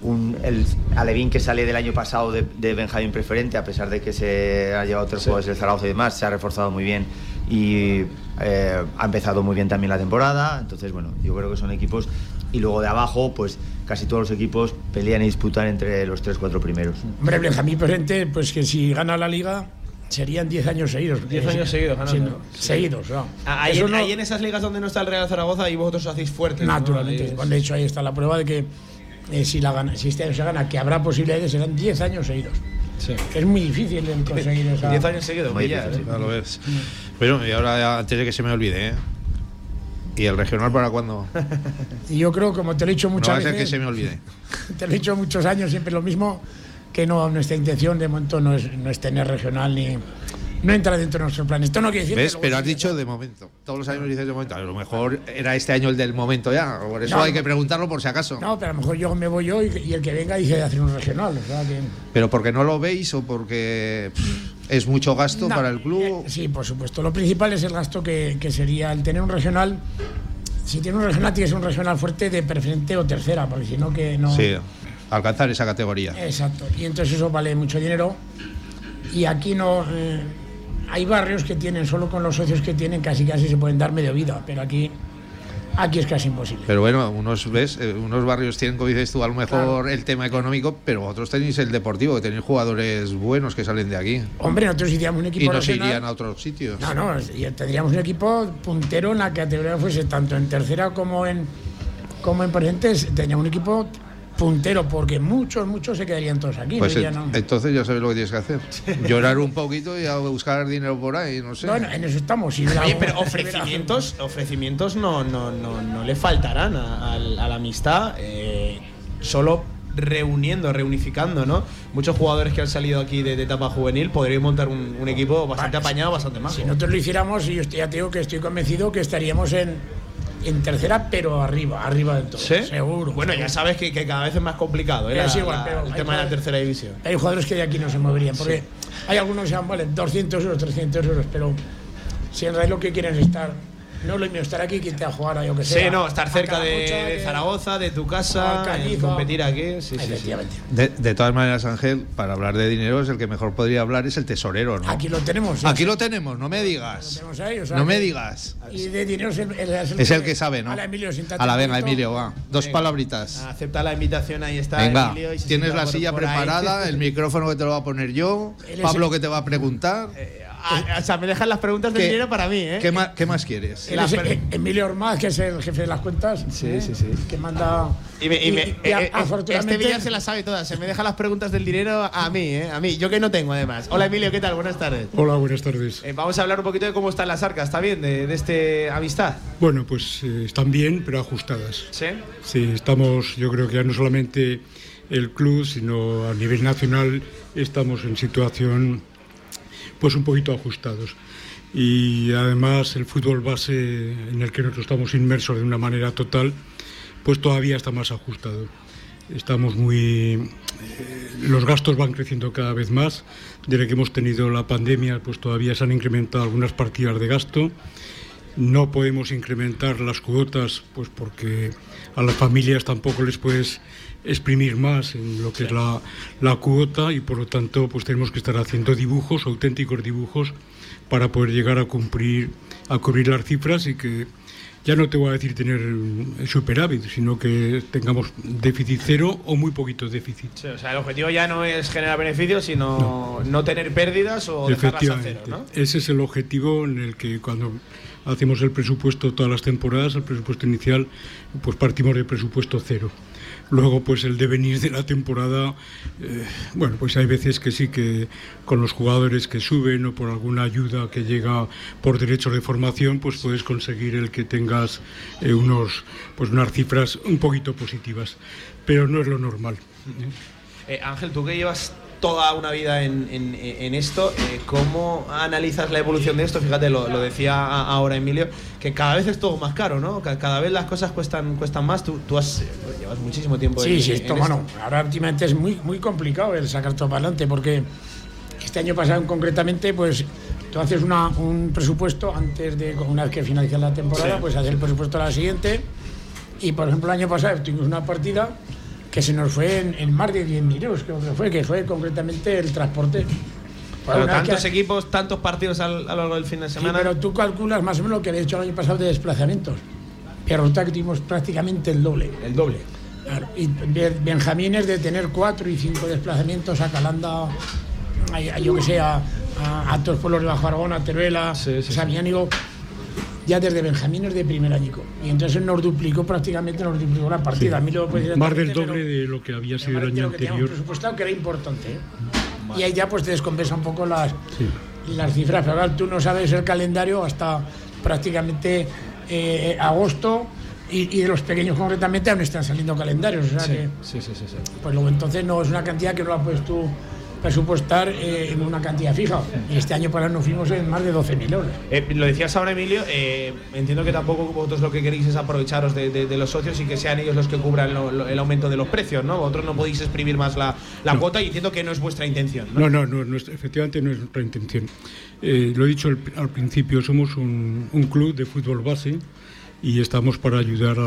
un, el Alevín que sale del año pasado de, de Benjamín Preferente, a pesar de que se ha llevado tres juegos del Zaragoza y demás, se ha reforzado muy bien y eh, ha empezado muy bien también la temporada. Entonces, bueno, yo creo que son equipos. Y luego de abajo, pues casi todos los equipos pelean y disputan entre los tres, cuatro primeros. Hombre, Benjamín presente, pues que si gana la liga serían 10 años seguidos. 10 años seguidos ganando. Sí, Seguidos, ¿no? Ah, Ahí, en, no- ahí en esas ligas donde no está el Real Zaragoza y vosotros os hacéis fuertes. ¿no? Naturalmente. Es- Bueno, de hecho, ahí está la prueba de que eh, si, la gana, si este año se gana, que habrá posibilidades, serán 10 años seguidos. Sí. Es muy difícil conseguir esa. 10 años seguidos, Muy pillar, difícil, ¿eh? Ya lo ves. Bueno, y ahora antes de que se me olvide, ¿eh? ¿Y el regional para cuándo? Y yo creo, como te lo he dicho No va muchas a ser que veces, se me olvide. te lo he dicho muchos años, siempre lo mismo, que no, nuestra intención de momento no es, no es tener regional ni. No entra dentro de nuestro plan. Esto no quiere decir. que ¿Ves? luego Pero has dicho de momento. Todos los años dices de momento. A lo mejor era este año el del momento ya. Por eso No, hay que preguntarlo por si acaso. No, pero a lo mejor yo me voy yo y, y el que venga dice de hacer un regional. O sea que. Pero porque no lo veis o porque pff, es mucho gasto No, para el club. eh, sí, por supuesto. Lo principal es el gasto que, que sería el tener un regional. Si tiene un regional, tiene que ser un regional fuerte de preferente o tercera, porque si no, que no. Sí, alcanzar esa categoría. Exacto. Y entonces eso vale mucho dinero. Y aquí no. eh, hay barrios que tienen, solo con los socios que tienen, casi casi se pueden dar medio vida, pero aquí. Aquí es casi imposible. Pero bueno, unos ves, Eh, unos barrios tienen, como dices tú, a lo mejor Claro. el tema económico, pero otros tenéis el deportivo, que tenéis jugadores buenos que salen de aquí Hombre, nosotros hiciéramos un equipo y no se irían a otros sitios. No, no, y tendríamos un equipo puntero en la categoría fuese, tanto en tercera como en como en presentes, tendríamos un equipo puntero, porque muchos, muchos se quedarían todos aquí. Pues no entonces ya sabes lo que tienes que hacer. Llorar un poquito y a buscar dinero por ahí, no sé. Bueno, en eso estamos. y Oye, pero ofrecimientos, ofrecimientos no, no, no, no le faltarán a, la amistad. eh, solo reuniendo, reunificando, ¿no? Muchos jugadores que han salido aquí de, de etapa juvenil podrían montar un, un equipo bastante Vale, apañado, bastante más. Si nosotros lo hiciéramos, y yo estoy- ya te digo que estoy convencido que estaríamos en, en tercera, pero arriba, arriba del todo. ¿Sí? Seguro. Bueno, ya sabes que, que cada vez es más complicado ¿eh? La- es igual, la- pero el hay tema de la tercera división. Hay jugadores que de aquí no se moverían, porque hay algunos que se vale 200 euros, 300 euros, pero si en realidad lo que quieren es estar no es lo mismo estar aquí que irte a jugar a yo que sé. Sí, no, estar cerca de, Caracocha, de Zaragoza, de tu casa, eh, competir aquí. Sí, sí, sí. Efectivamente. De, de todas maneras, Ángel, para hablar de dinero es el que mejor podría hablar es el tesorero, ¿no? Aquí lo tenemos. Aquí lo tenemos, no me digas. tenemos ahí, o sea No me digas. Y de dinero es el, el- Es el que sabe, ¿no? A la Emilio, A la venga. Emilio, va. Dos Venga. palabritas. Acepta la invitación, ahí está. Venga, Emilio, y se tienes la por- silla por ahí. preparada, el micrófono que te lo va a poner yo, Pablo que te va a preguntar. Ah, o sea, me dejan las preguntas de ¿Qué- dinero para mí, ¿eh? ¿Qué, más, qué más quieres? Eh, Emilio Ormaz, que es el jefe de las cuentas. Sí, ¿eh? sí, sí. Que manda. Y, me- y me- y- eh, y a- eh, este. Villar se las sabe todas. Se me deja las preguntas del dinero a mí, ¿eh? A mí. Yo que no tengo, además. Hola, Emilio, ¿qué tal? Buenas tardes. Hola, buenas tardes. Eh, vamos a hablar un poquito de cómo están las arcas, ¿está bien? De, de este amistad. Bueno, pues eh, están bien, pero ajustadas. ¿Sí? Sí, estamos, yo creo que ya no solamente el club, sino a nivel nacional estamos en situación pues un poquito ajustados. Y además el fútbol base en el que nosotros estamos inmersos de una manera total, pues todavía está más ajustado. Estamos muy... eh, los gastos van creciendo cada vez más. Desde que hemos tenido la pandemia, pues todavía se han incrementado algunas partidas de gasto. No podemos incrementar las cuotas, pues porque a las familias tampoco les puedes exprimir más en lo que es la, la cuota y por lo tanto pues tenemos que estar haciendo dibujos, auténticos dibujos, para poder llegar a cumplir, a cubrir las cifras y que ya no te voy a decir tener superávit, sino que tengamos déficit cero o muy poquito déficit. Sí, o sea, el objetivo ya no es generar beneficios, sino no, tener pérdidas o dejarlas a cero. ¿no? Ese es el objetivo en el que cuando hacemos el presupuesto todas las temporadas, el presupuesto inicial, pues partimos de presupuesto cero. Luego, pues el devenir de la temporada, eh, bueno, pues hay veces que sí que con los jugadores que suben o por alguna ayuda que llega por derechos de formación, pues puedes conseguir el que tengas eh, unos, pues unas cifras un poquito positivas, pero no es lo normal. Eh, Ángel, tú que llevas toda una vida en, en- en esto, eh, ¿cómo analizas la evolución de esto? Fíjate, lo, lo decía a- ahora Emilio, que cada vez es todo más caro, ¿no? Ca- Cada vez las cosas cuestan, cuestan más. Tú, tú has, llevas muchísimo tiempo Sí, en, sí, en esto, bueno, ahora últimamente es muy, muy complicado el sacar todo para adelante porque este año pasado concretamente, pues tú haces una- un presupuesto antes de, una vez que finaliza la temporada, Sí. pues haces el presupuesto a la siguiente y, por ejemplo, el año pasado tuvimos una partida que se nos fue en, en más de 10.000 euros, creo que fue, que fue concretamente el transporte. Que- tantos equipos, tantos partidos al- a lo largo del fin de Sí, semana. pero tú calculas más o menos lo que había hecho el año pasado de desplazamientos. Pero resulta que tuvimos prácticamente el doble. El doble. Claro, y Ben- Benjamín es de tener cuatro y cinco desplazamientos a Calanda, a, a- yo que sé, a, a, a todos los pueblos de Bajo Aragón, a Teruel, Sí, sí, ya desde Benjamín es de primer añico. Y entonces nos duplicó prácticamente, nos duplicó la partida. A mí lo puedo decir Más del doble de lo que había sido el año anterior. presupuestado, que era importante. ¿eh? Y ahí ya pues te descompensa un poco las, las cifras. Pero claro, tú no sabes el calendario hasta prácticamente eh, agosto y, y de los pequeños concretamente aún están saliendo calendarios. O sea Sí, que, sí, sí, sí, sí. pues luego entonces no es una cantidad que no la puedes tú presupuestar eh, en una cantidad fija. Y este año para nos fuimos en más de 12.000 euros. Eh, lo decías ahora, Emilio. eh, entiendo que tampoco vosotros lo que queréis es aprovecharos de, de- de los socios y que sean ellos los que cubran lo- lo- el aumento de los precios, ¿no? Vosotros no podéis exprimir más la, la No. cuota y entiendo que no es vuestra intención, ¿no? No, no, no, no es- efectivamente no es nuestra intención. Eh, lo he dicho al, al principio, somos un, un club de fútbol base y estamos para ayudar a,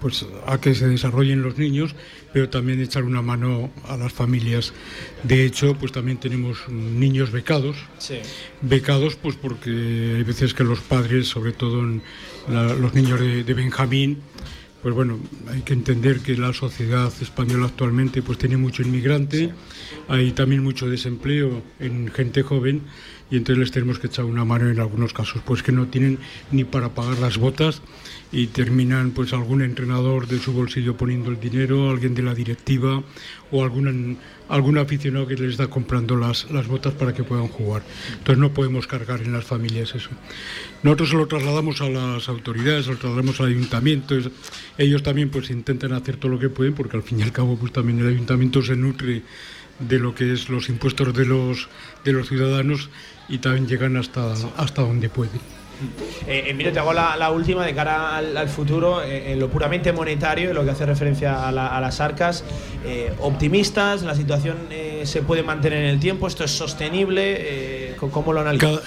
pues, a que se desarrollen los niños, pero también echar una mano a las familias. De hecho, pues también tenemos niños becados, Sí. becados pues porque hay veces que los padres, sobre todo en la- los niños de, de Benjamín, pues bueno, hay que entender que la sociedad española actualmente pues tiene mucho inmigrante, hay también mucho desempleo en gente joven y entonces les tenemos que echar una mano en algunos casos, pues que no tienen ni para pagar las botas y terminan pues algún entrenador de su bolsillo poniendo el dinero, alguien de la directiva o algún, algún aficionado que les está comprando las, las botas para que puedan jugar. Entonces no podemos cargar en las familias eso. Nosotros lo trasladamos a las autoridades, lo trasladamos al ayuntamiento. ellos también pues intentan hacer todo lo que pueden porque al fin y al cabo pues también el ayuntamiento se nutre de lo que es los impuestos de los, de los ciudadanos y también llegan hasta, hasta donde pueden. Eh, Emilio, te hago la, última de cara al, futuro, eh, en lo puramente monetario, en lo que hace referencia a, la- a las arcas. Eh, optimistas, la situación eh, se puede mantener en el tiempo, esto es sostenible. eh, ¿Cómo lo analizas?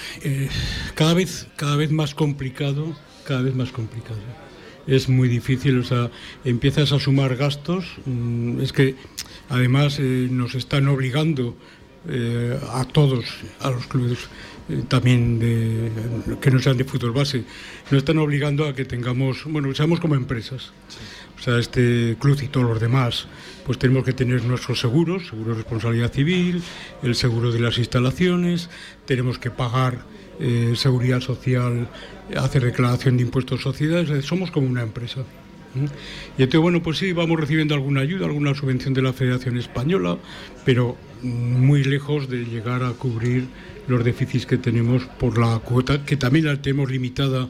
Cada, eh, vez, cada vez más complicado, cada vez más complicado. Es muy difícil, o sea, empiezas a sumar gastos, mm, es que además eh, nos están obligando eh, a todos, a los clubes eh, también de, que no sean de fútbol base, nos están obligando a que tengamos, bueno, seamos como empresas. O sea, este club y todos los demás, pues tenemos que tener nuestros seguros, seguro de responsabilidad civil, el seguro de las instalaciones, tenemos que pagar eh, seguridad social, hacer declaración de impuestos sociedades, eh, somos como una empresa. ¿Mm? Y entonces, bueno, pues sí, vamos recibiendo alguna ayuda, alguna subvención de la Federación Española, pero muy lejos de llegar a cubrir los déficits que tenemos por la cuota, que también la tenemos limitada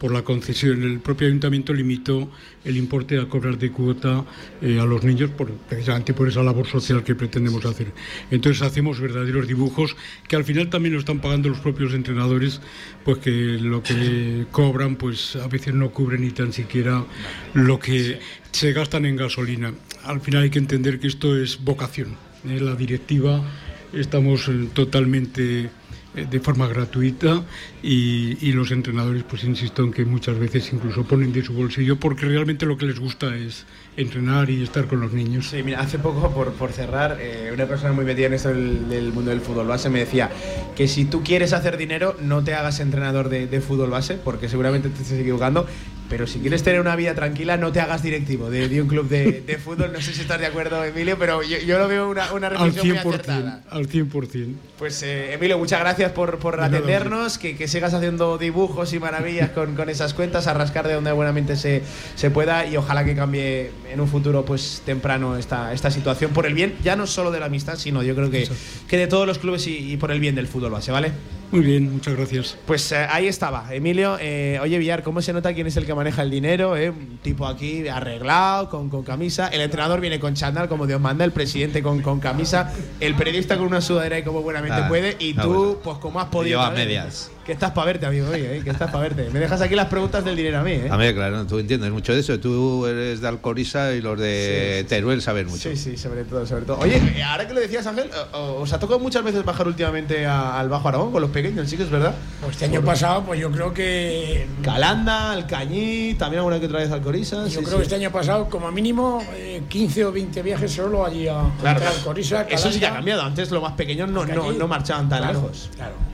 por la concesión. El propio ayuntamiento limitó el importe a cobrar de cuota eh, a los niños por, precisamente por esa labor social que pretendemos hacer. Entonces hacemos verdaderos dibujos que al final también lo están pagando los propios entrenadores, pues que lo que cobran pues a veces no cubre ni tan siquiera lo que se gastan en gasolina. Al final hay que entender que esto es vocación. ¿eh? La directiva estamos eh, totalmente de forma gratuita y, los entrenadores, pues insisto en que muchas veces incluso ponen de su bolsillo porque realmente lo que les gusta es entrenar y estar con los niños. Sí, mira, hace poco, por, por cerrar, eh, una persona muy metida en esto del, mundo del fútbol base me decía que si tú quieres hacer dinero, no te hagas entrenador de, de fútbol base porque seguramente te estés equivocando pero si quieres tener una vida tranquila, no te hagas directivo de, un club de, fútbol. No sé si estás de acuerdo, Emilio, pero yo, lo veo una, una reflexión muy acertada. Al 100%. Pues, eh, Emilio, muchas gracias por, por atendernos, que, que, sigas haciendo dibujos y maravillas con, con, esas cuentas, a rascar de donde buenamente se, se pueda y ojalá que cambie en un futuro pues temprano esta, esta situación por el bien, ya no solo de la amistad, sino yo creo que, que de todos los clubes y, y por el bien del fútbol base, ¿vale? Muy bien, muchas gracias. Pues eh, ahí estaba, Emilio. Eh, oye, Villar, ¿cómo se nota quién es el que maneja el dinero? Eh? Un tipo aquí arreglado, con, con, camisa. El entrenador viene con chandal, como Dios manda. El presidente con, con camisa. El periodista con una sudadera y como buenamente puede. Y tú, pues como has podido. Yo a medias. Que estás para verte, amigo, oye, que estás para verte. Me dejas aquí las preguntas del dinero a mí, ¿eh? A mí, claro, tú entiendes mucho de eso. Tú eres de Alcoriza y los de Teruel saben mucho. Sí, sí, sobre todo, sobre todo. Oye, ahora que lo decías, Ángel, ¿os ha tocado muchas veces bajar últimamente al Bajo Aragón con los pequeños, sí que es verdad? Pues este año pasado, pues yo creo que. Calanda, Alcañí, también alguna que otra vez Alcoriza. Yo creo que este año pasado, como mínimo, 15 eh, o 20 viajes solo allí a claro, Alcoriza. Eso sí que ha cambiado. Antes los más pequeños no, no, no marchaban tan lejos. Claro.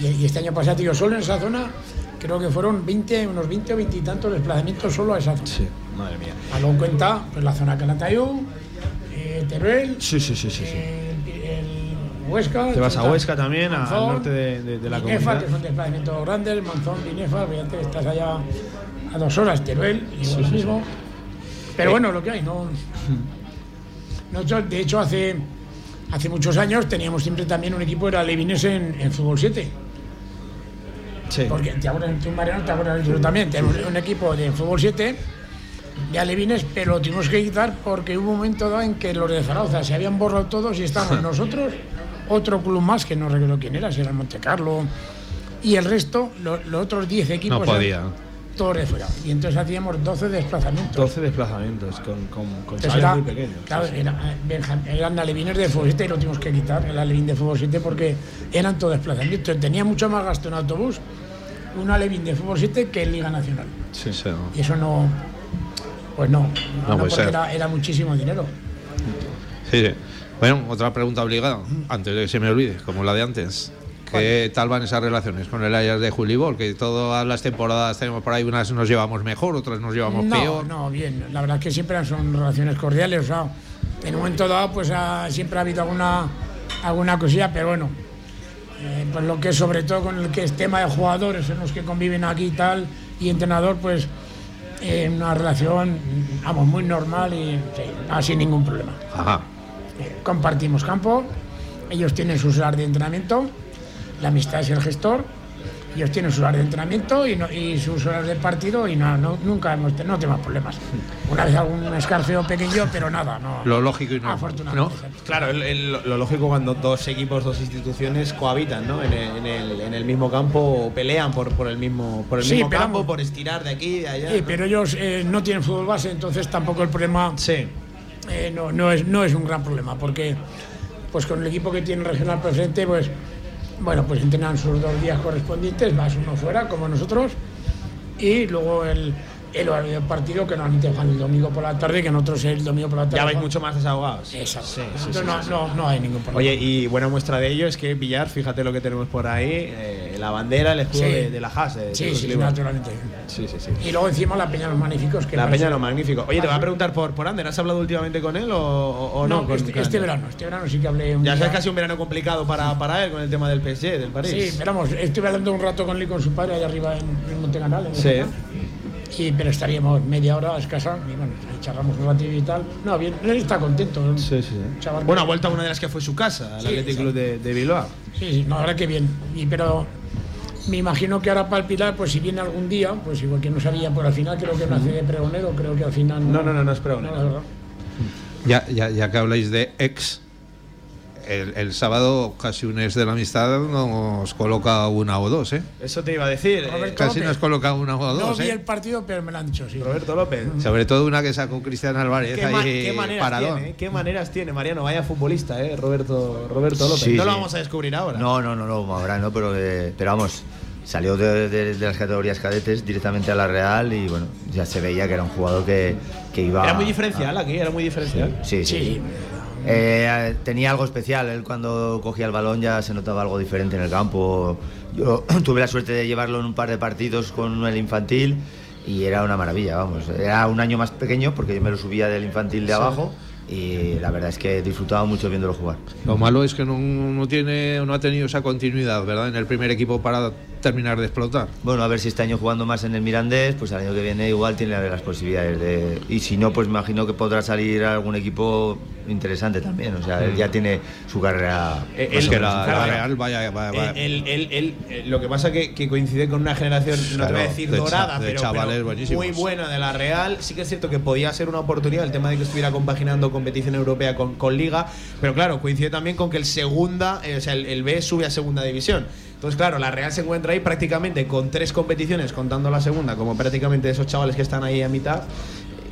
Y, este año pasado, digo, solo en esa zona, creo que fueron 20, unos 20 o 20 y tantos desplazamientos solo a esa zona. Sí, madre mía. A lo en cuenta, pues la zona Calatayud, eh, Teruel. Sí, sí, sí, sí. Eh, el, Huesca. Te vas a Huesca también, al norte de, de, de la Binefa, comunidad. que son desplazamientos grandes, Monzón, Binefa, estás allá a dos horas, Teruel, y sí, lo sí, mismo. Pero eh. bueno, lo que hay, no. Nosotros, de hecho, hace hace muchos años teníamos siempre también un equipo, era Levines en, en Fútbol 7. Sí. Porque te acuerdas, tú Mariano, te acuerdas yo también, tenemos un equipo de Fútbol 7 de alevines, pero lo tuvimos que quitar porque hubo un momento dado en que los de Zaragoza se habían borrado todos y estábamos nosotros, otro club más que no recuerdo quién era, si era Monte Carlo, y el resto, los otros 10 equipos. No podía fuera. Y entonces hacíamos 12 desplazamientos. 12 desplazamientos con, con, con muy pequeños. Claro, eran alevines de fútbol 7 y lo tuvimos que quitar, el alevín de fútbol 7, porque eran todos desplazamientos. Tenía mucho más gasto en autobús un alevín de fútbol 7 que en Liga Nacional. Sí, sí. Y eso no. Pues no, no, porque era, era, muchísimo dinero. Sí, sí. Bueno, otra pregunta obligada, antes de que se me olvide, como la de antes. ¿Qué tal van esas relaciones con el Ayas de Julibol? Que todas las temporadas tenemos por ahí, unas nos llevamos mejor, otras nos llevamos peor. No, bien. La verdad es que siempre son relaciones cordiales. O sea, en un momento dado, pues siempre ha habido alguna, alguna cosilla, pero bueno. Eh, pues lo que sobre todo con el que es tema de jugadores en los que conviven aquí y tal, y entrenador, pues eh, una relación, vamos, muy normal y sin ningún problema. Ajá. Eh, compartimos campo, ellos tienen sus horas de entrenamiento la amistad es el gestor, ellos tienen sus horas de entrenamiento y, sus horas de partido y no, nunca hemos no tenemos problemas. Una vez algún escarceo pequeño, pero nada, no. Lo lógico y no. Afortunadamente. Claro, lo lógico cuando dos equipos, dos instituciones cohabitan ¿no? en, el, en, el, mismo campo o pelean por, por el mismo, por el mismo campo, por estirar de aquí y de allá. Sí, pero ellos eh, no tienen fútbol base, entonces tampoco el problema sí. Eh, no, no, es, no es un gran problema, porque pues con el equipo que tiene regional presente, pues bueno, pues entrenan sus dos días correspondientes, más uno fuera, como nosotros, y luego el, el horario del partido que normalmente juegan el domingo por la tarde, que nosotros el domingo por la tarde. Ya vais mucho más desahogados. Exacto. Sí, sí, Entonces sí, no, no, no hay ningún problema. Oye, y buena muestra de ello es que Villar, fíjate lo que tenemos por ahí, eh, la bandera, el escudo de, de la Haas. de- de sí, los sí, naturalmente. Sí, sí, sí. Y luego encima la Peña de los Magníficos. Que La parece- Peña lo magnífico. Oye, te voy a preguntar por, por Ander, ¿has hablado últimamente con él o, no? No, este, este verano, este verano sí que hablé un Ya día. sabes que ha sido un verano complicado para, para él con el tema del PSG, del París. Sí, pero vamos, estuve hablando un rato con él y con su padre allá arriba en, en Monteganal. en Sí. Europa. Y, pero estaríamos media hora escasa y bueno, ahí charlamos un ratillo y tal. No, bien, él está contento. Sí, sí, Chaval Bueno, ha vuelto a una de las que fue su casa, el Sí, Athletic sí. Club de, de Bilbao. Sí, sí, no, verdad que bien. Y, pero me imagino que ahora para el Pilar, pues si viene algún día, pues igual que no sabía, por al final creo que no hace de pregonero, creo que al final. No, no, no, no es pregonero. la verdad. Ya, ya, ya que habláis de ex, el, el sábado casi un ex de la amistad nos coloca una o dos, ¿eh? Eso te iba a decir. eh, Roberto Casi López. nos coloca una o No dos, vi ¿eh? el partido, pero me lo han dicho, sí. Roberto López. Sobre todo una que sacó Cristian Álvarez ¿Qué, ahí ma- qué maneras paradón. tiene? eh? ¿Qué maneras tiene, Mariano? Vaya futbolista, ¿eh? Roberto, Roberto López. Sí, no lo vamos a descubrir ahora. No, no, no, no, ahora no, pero, eh, pero vamos, salió de, de- de las categorías cadetes directamente a la Real y bueno, ya se veía que era un jugador que, que iba. Era muy diferencial aquí, era muy diferencial. Sí, sí. Sí. Eh, tenía algo especial, él cuando cogía el balón ya se notaba algo diferente en el campo. Yo tuve la suerte de llevarlo en un par de partidos con el infantil y era una maravilla, vamos. Era un año más pequeño porque yo me lo subía del infantil de abajo y la verdad es que disfrutaba mucho viéndolo jugar. Lo malo es que no, no tiene, no ha tenido esa continuidad, ¿verdad? En el primer equipo para terminar de explotar. Bueno, a ver si este año jugando más en el Mirandés, pues el año que viene igual tiene las posibilidades de... Y si no, pues me imagino que podrá salir algún equipo interesante también. O sea, él ya tiene su carrera... Eh, más él- que la, claro, la claro. Real vaya, vaya, vaya. Él- él- eh, lo que pasa que, que coincide con una generación, no te voy a Claro, decir de cha- dorada, de pero, chavales pero buenísimos. muy buena de la Real. Sí que es cierto que podía ser una oportunidad el tema de que estuviera compaginando competición europea con, con Liga, pero claro, coincide también con que el segunda, eh, o sea, el, el B sube a segunda división. Entonces, claro, la Real se encuentra ahí prácticamente con tres competiciones, contando la segunda, como prácticamente esos chavales que están ahí a mitad.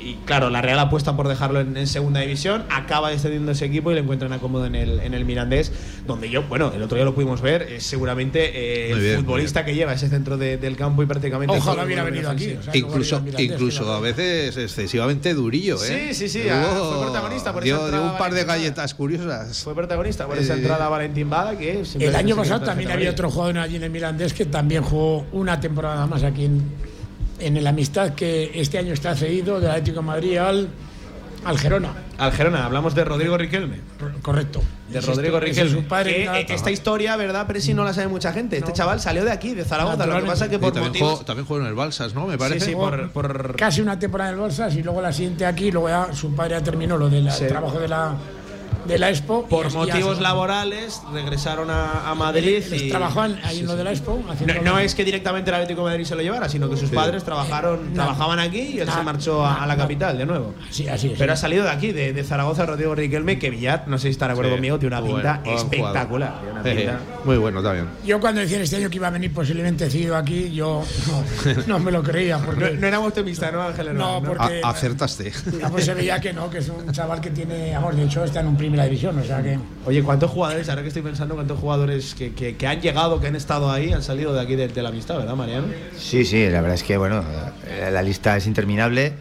Y claro, la Real apuesta por dejarlo en, en segunda división, acaba descendiendo ese equipo y le encuentran acomodo en el, en el Mirandés, donde yo, bueno, el otro día lo pudimos ver, es seguramente eh, el bien, futbolista que lleva ese centro de- del campo y prácticamente. Ojalá el hubiera venido aquí. o sea, incluso incluso a veces excesivamente durillo, ¿eh? Sí, sí, sí, Luego fue protagonista por esa dio, dio entrada un par de galletas curiosas. Fue protagonista por esa entrada Valentín Bada que El año pasado también había otro jugador allí en el Mirandés que también jugó una temporada más aquí en, en el Amistad, que este año está cedido del Atlético de Madrid al, al Gerona. Al Gerona, hablamos de Rodrigo Riquelme. Correcto. De Rodrigo Riquelme. su padre eh, esta historia, ¿verdad? Pero si no la sabe mucha gente. Este No. chaval salió de aquí, de Zaragoza. Lo que pasa es que por también, motivos. jugó, también jugó en el Balsas, ¿no? Me Sí, parece. sí, por, por- Casi una temporada en el Balsas y luego la siguiente aquí, luego ya su padre ya terminó lo del Sí. trabajo de la, de la Expo. por motivos laborales regresaron a, a Madrid. Les y, trabajaban ahí en lo de la Expo. No, no es que directamente el Atlético de Madrid se lo llevara, sino que sus padres trabajaron, No. trabajaban aquí y él No. se marchó a, a la capital de nuevo. Sí, así es. Pero ha salido de aquí, de, de Zaragoza, Rodrigo Riquelme, que Villar, no sé si estará de acuerdo Sí, conmigo, tiene una pinta bueno, espectacular. una pinta- Muy bueno también. Yo cuando decían este año que iba a venir posiblemente cedido aquí, yo no, no me lo creía. No, Porque, no era optimista, ¿no, Ángel? No, porque- A- acertaste. Vamos, se veía que no, que es un chaval que tiene, vamos, de hecho está en un primera división, o sea que Oye, ¿cuántos jugadores, ahora que estoy pensando, cuántos jugadores que, que- que han llegado, que han estado ahí, han salido de aquí de, de la amistad, ¿verdad, Mariano? Sí, sí, la verdad es que bueno, eh, la lista es interminable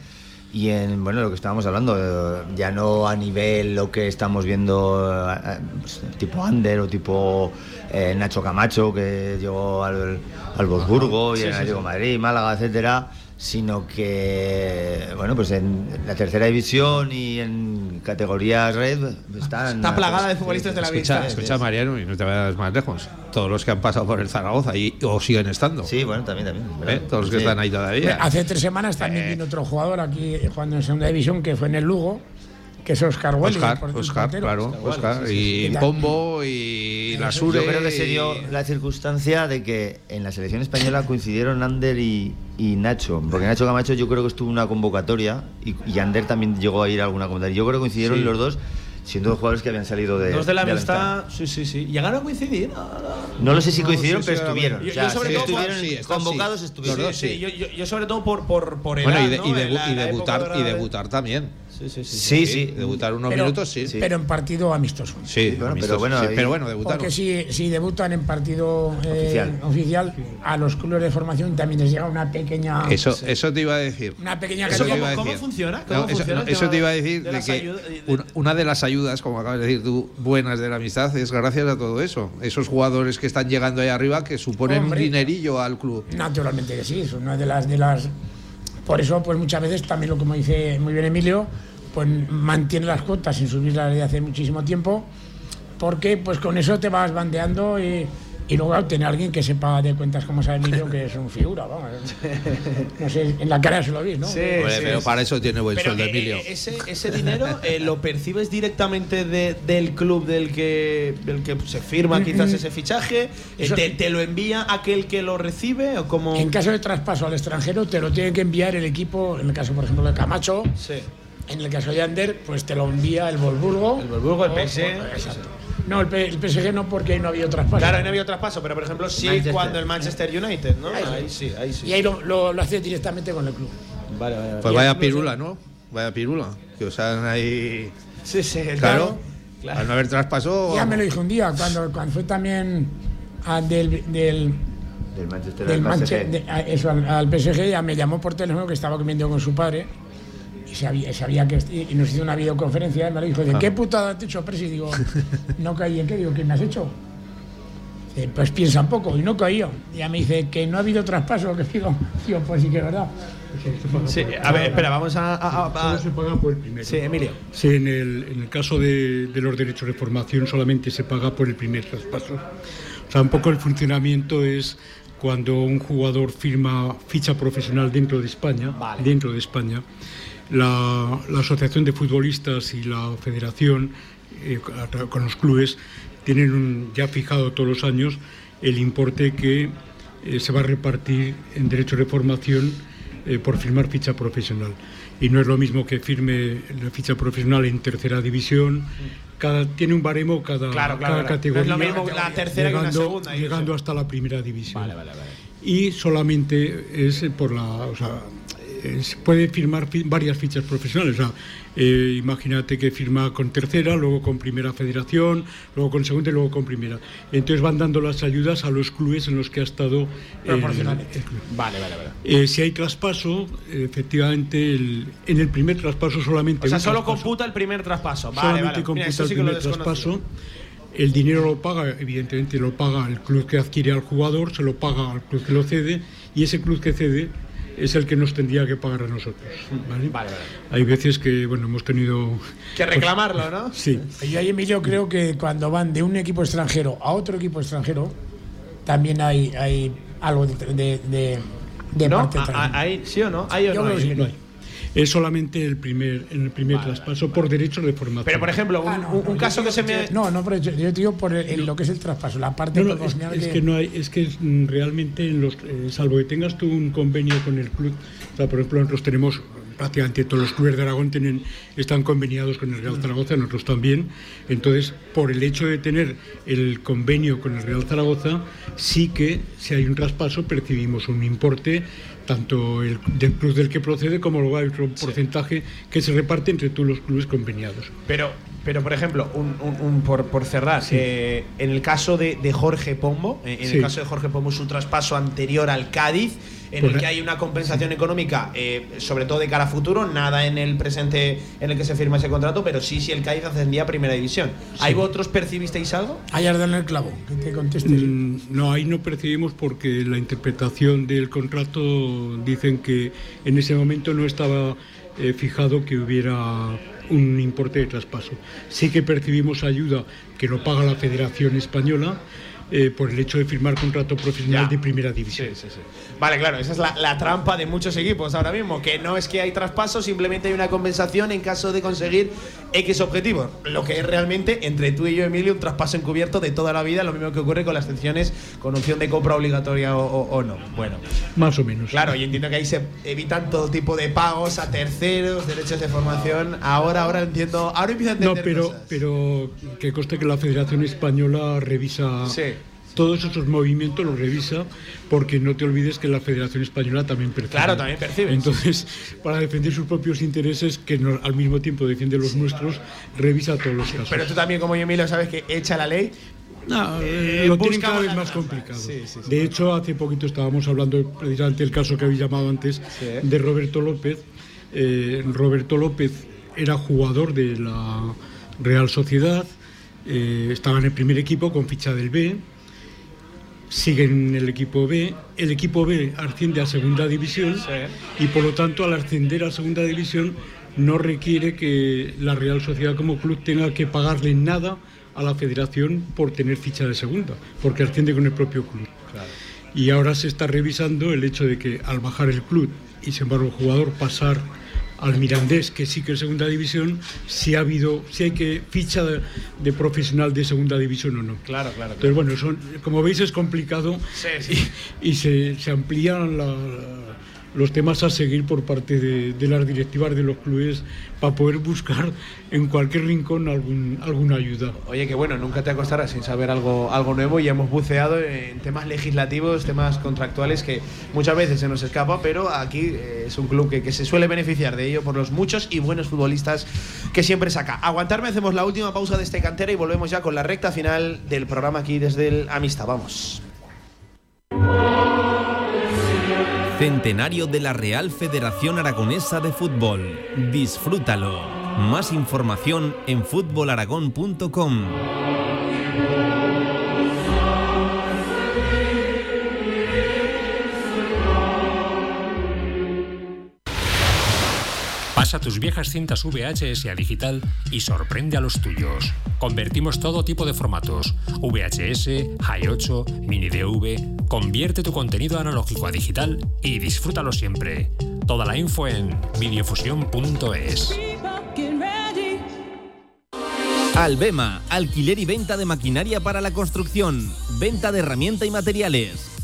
y en bueno lo que estábamos hablando, eh, ya no a nivel lo que estamos viendo eh, pues, tipo Ander o tipo eh, Nacho Camacho que llegó al, al Bosburgo y Sí, en sí, sí. Madrid, Málaga, etcétera, sino que bueno pues en la tercera división y en categorías red están Está plagada de futbolistas de la Escucha, escucha Mariano, y no te vayas más lejos. Todos los que han pasado por el Zaragoza y, o siguen estando. Sí, bueno, también, también. ¿Eh? Todos los que Sí. están ahí todavía. hace tres semanas también Eh. vino otro jugador aquí jugando en segunda división que fue en el Lugo, que es Oscar Welly. Oscar, claro, Oscar. Y sí. Pombo y la Sure. Yo creo que se dio y- la circunstancia de que en la selección española coincidieron Ander y, y Nacho. Porque Nacho Camacho yo creo que estuvo en una convocatoria y, y Ander también llegó a ir a alguna convocatoria. Yo creo que coincidieron Sí. los dos siendo dos jugadores que habían salido de. Dos de la de amistad, sí, sí, sí. ¿Llegaron a coincidir? No lo sé si No, coincidieron, sí, pero estuvieron. yo- O sea, yo sobre sí todo estuvieron sí, convocados, estuvieron. Sí, sí. yo, yo- yo sobre todo por, por, por edad, Bueno, y, de- ¿no? y debu- la- y debutar, y de- debutar también. Sí, sí, sí. Sí, sí. Debutar unos Pero- minutos, sí. Pero en partido amistoso. Sí, bueno, amistoso, pero bueno, ahí- pero bueno, debutar. Porque si, si debutan en partido eh, Oficial. oficial, a los clubes de formación también les llega una pequeña Eso, eso te iba a decir. una pequeña Eso ¿Cómo funciona? No, ¿Cómo eso, funciona no, el eso tema te iba a decir de de las que ayudas- de- un- una de las ayudas, como acabas de decir tú, buenas de la amistad, es gracias a todo eso. Esos jugadores que están llegando ahí arriba que suponen Hombre. un dinerillo al club. Naturalmente que sí, es una de las de las por eso pues muchas veces también lo como dice muy bien Emilio, pues mantiene las cuotas sin subirlas desde hace muchísimo tiempo, porque pues con eso te vas bandeando y, y luego tener alguien que sepa de cuentas como sabe Emilio que es un figura, vamos. No sé, en la cara se lo veis, ¿no? Sí, Hombre, sí, pero sí. para eso tiene buen Pero, sueldo, Emilio. eh, ese, ese dinero eh, lo percibes directamente de- del club del que, del que se firma quizás ese fichaje. Eh, Eso- te, te lo envía aquel que lo recibe o como. En caso de traspaso al extranjero te lo tiene que enviar el equipo, en el caso por ejemplo de Camacho, Sí. en el caso de Ander, pues te lo envía el Wolfsburgo. El Wolfsburgo, el PSG. Exacto. No, el, P- el PSG no porque ahí no ha habido traspaso. Claro, ahí no había traspaso, pero por ejemplo sí Manchester. cuando el Manchester United, ¿no? Ahí sí. Ahí sí, ahí sí. Y ahí lo, lo, lo hace directamente con el club. Vale, vale, vale. Pues vaya pirula, ¿no? Vaya pirula. Que os han ahí. Sí, sí, Claro. claro. Al no haber traspaso. Ya me lo dijo un día, cuando, cuando fue también a- del, del, Del Manchester del al Manche- PSG. de- a- eso, al, al PSG, ya me llamó por teléfono que estaba comiendo con su padre sabía, sabía que y nos hizo una videoconferencia y me lo dijo, ¿de qué putada te he hecho, Presi? Y digo, no caí en qué, digo, ¿qué me has hecho? Dice, pues piensa un poco y no caía. Y ya me dice que no ha habido traspaso, que digo, digo pues sí que es verdad. Sí, a ver, espera, vamos a. a- a- se paga por el primero. Sí, Emilio. Sí, en el, en el caso de, de los derechos de formación solamente se paga por el primer traspaso. O sea, un poco el funcionamiento es cuando un jugador firma ficha profesional dentro de España, Vale. dentro de España, la, la Asociación de Futbolistas y la Federación eh, con los clubes tienen un- ya fijado todos los años el importe que eh, se va a repartir en derechos de formación eh, por firmar ficha profesional. Y no es lo mismo que firme la ficha profesional en tercera división. Cada, tiene un baremo cada, Claro, claro, cada claro. categoría. No es lo mismo la tercera que una llegando, segunda, llegando hasta la primera división. Vale, vale, vale. Y solamente es por la. O sea, eh, se puede firmar fi- varias fichas profesionales. O sea, eh, imagínate que firma con tercera, luego con primera federación, luego con segunda y luego con primera. Entonces van dando las ayudas a los clubes en los que ha estado el, Proporcionalmente. Vale, vale, vale. Eh, si hay traspaso, efectivamente, el- en el primer traspaso solamente. O sea, solo traspaso. computa el primer traspaso. Vale, solamente vale. computa Mira, el sí primer traspaso. El dinero lo paga, evidentemente lo paga el club que adquiere al jugador, se lo paga al club que lo cede y ese club que cede es el que nos tendría que pagar a nosotros. ¿vale? Vale, vale. Hay veces que bueno hemos tenido Que reclamarlo, ¿no? sí Yo ahí, Emilio, creo que cuando van de un equipo extranjero a otro equipo extranjero, también hay, hay algo de, de, de, de ¿No? parte A- atrás. a- ¿Hay, ¿Sí o no? ¿Hay o Yo no? creo hay? que sí. no hay. Es solamente el primer en el primer traspaso por derechos de formación. Pero, por ejemplo, un, Ah, no, un- no, un yo caso que digo se me. No, no, pero yo, yo te digo por el- el- lo que es el traspaso, la parte No, no, es, proporcional es que- que no hay, es que mm, realmente en los, eh, salvo que tengas tú un convenio con el club, o sea, por ejemplo nosotros tenemos prácticamente todos los clubes de Aragón tienen, están conveniados con el Real Zaragoza, nosotros también, entonces por el hecho de tener el convenio con el Real Zaragoza, sí que si hay un traspaso percibimos un importe tanto el, del club del que procede como luego hay otro porcentaje que se reparte entre todos los clubes conveniados. Pero, pero por ejemplo, un, un- un- por, por cerrar, eh, en el caso de, de Jorge Pombo, en Sí. el caso de Jorge Pombo, su traspaso anterior al Cádiz, en el Correcto. que hay una compensación económica, eh, sobre todo de cara a futuro, nada en el presente en el que se firma ese contrato, pero sí si el Cádiz ascendía a primera división. ¿Ahí vosotros percibisteis algo? Dado en el clavo, que te conteste. Mm, No, ahí no percibimos porque la interpretación del contrato dicen que en ese momento no estaba eh, fijado que hubiera un importe de traspaso. Sí que percibimos ayuda que lo paga la Federación Española eh, por el hecho de firmar contrato profesional Ya. de primera división. Vale, claro, esa es la, la trampa de muchos equipos ahora mismo, que no es que hay traspaso, simplemente hay una compensación en caso de conseguir X objetivos. Lo que es realmente, entre tú y yo, Emilio, un traspaso encubierto de toda la vida, lo mismo que ocurre con las excepciones con opción de compra obligatoria o, o- o no. Bueno, Más o menos. claro, y entiendo que ahí se evitan todo tipo de pagos a terceros, derechos de formación. Ahora, ahora entiendo, ahora empiezo a No, entender pero, cosas. pero que conste que la Federación Española revisa Sí. Todos esos movimientos los revisa porque no te olvides que la Federación Española también percibe. Claro, también percibe. Entonces, para defender sus propios intereses, que no- al mismo tiempo defiende los nuestros, revisa todos los casos. Pero tú también, como yo, Emilio, sabes que echa la ley. No, Eh, lo tienen cada vez más complicado. Sí, sí, sí. De hecho, hace poquito estábamos hablando precisamente del caso que habéis llamado antes de Roberto López. Eh, Roberto López era jugador de la Real Sociedad, eh, estaba en el primer equipo con ficha del B, sigue en el equipo B, el equipo B asciende a segunda división y por lo tanto al ascender a segunda división no requiere que la Real Sociedad como club tenga que pagarle nada a la federación por tener ficha de segunda, porque asciende con el propio club. Y ahora se está revisando el hecho de que al bajar el club y sin embargo el jugador pasar al Mirandés, que sí que es segunda división, si ha habido, si hay que ficha de, de profesional de segunda división o no. Claro, claro. Entonces, bueno, son, como veis es complicado Sí, sí. y, y se, se amplían la- los temas a seguir por parte de, de las directivas de los clubes para poder buscar en cualquier rincón algún, alguna ayuda. Oye, que bueno, nunca te acostarás sin saber algo, algo nuevo y hemos buceado en temas legislativos, temas contractuales que muchas veces se nos escapa, pero aquí eh, es un club que, que se suele beneficiar de ello por los muchos y buenos futbolistas que siempre saca. Aguantarme, hacemos la última pausa de este cantera y volvemos ya con la recta final del programa aquí desde el Amistad. Vamos. Centenario de la Real Federación Aragonesa de Fútbol. Disfrútalo. Más información en fútbolaragón.com. Pasa tus viejas cintas VHS a digital y sorprende a los tuyos. Convertimos todo tipo de formatos: VHS, Hi8, Mini DV. Convierte tu contenido analógico a digital y disfrútalo siempre. Toda la info en videofusión.es. Albema, alquiler y venta de maquinaria para la construcción, venta de herramienta y materiales,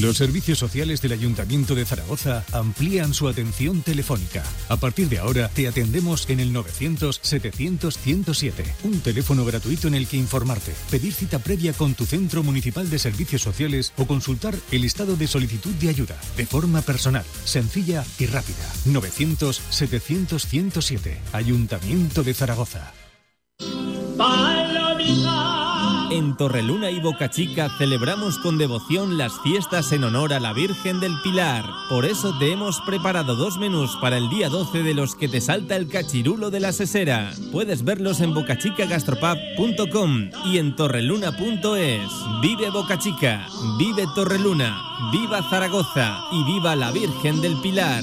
Los servicios sociales del Ayuntamiento de Zaragoza amplían su atención telefónica. A partir de ahora te atendemos en el 900-700-107, un teléfono gratuito en el que informarte, pedir cita previa con tu centro municipal de servicios sociales o consultar el estado de solicitud de ayuda de forma personal, sencilla y rápida. 900-700-107, Ayuntamiento de Zaragoza. En Torreluna y Boca Chica celebramos con devoción las fiestas en honor a la Virgen del Pilar. Por eso te hemos preparado dos menús para el día 12 de los que te salta el cachirulo de la sesera. Puedes verlos en bocachicagastropub.com y en torreluna.es. Vive Boca Chica, vive Torreluna, viva Zaragoza y viva la Virgen del Pilar.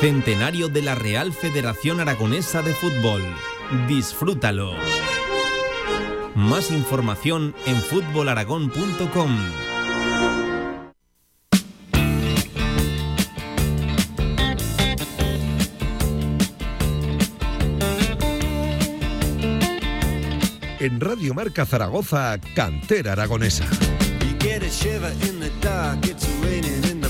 Centenario de la Real Federación Aragonesa de Fútbol. Disfrútalo. Más información en fútbolaragón.com. En Radio Marca Zaragoza, Cantera Aragonesa.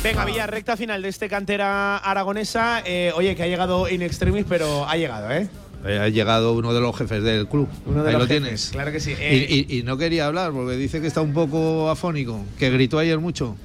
Venga, Villa, recta final de este cantera aragonesa. Eh, oye, que ha llegado in extremis, pero ha llegado, ¿eh? Eh, Ha llegado uno de los jefes del club. Uno de Ahí los lo jefes, tienes. claro que sí. Y- Eh, y, y no quería hablar porque dice que está un poco afónico, que gritó ayer mucho.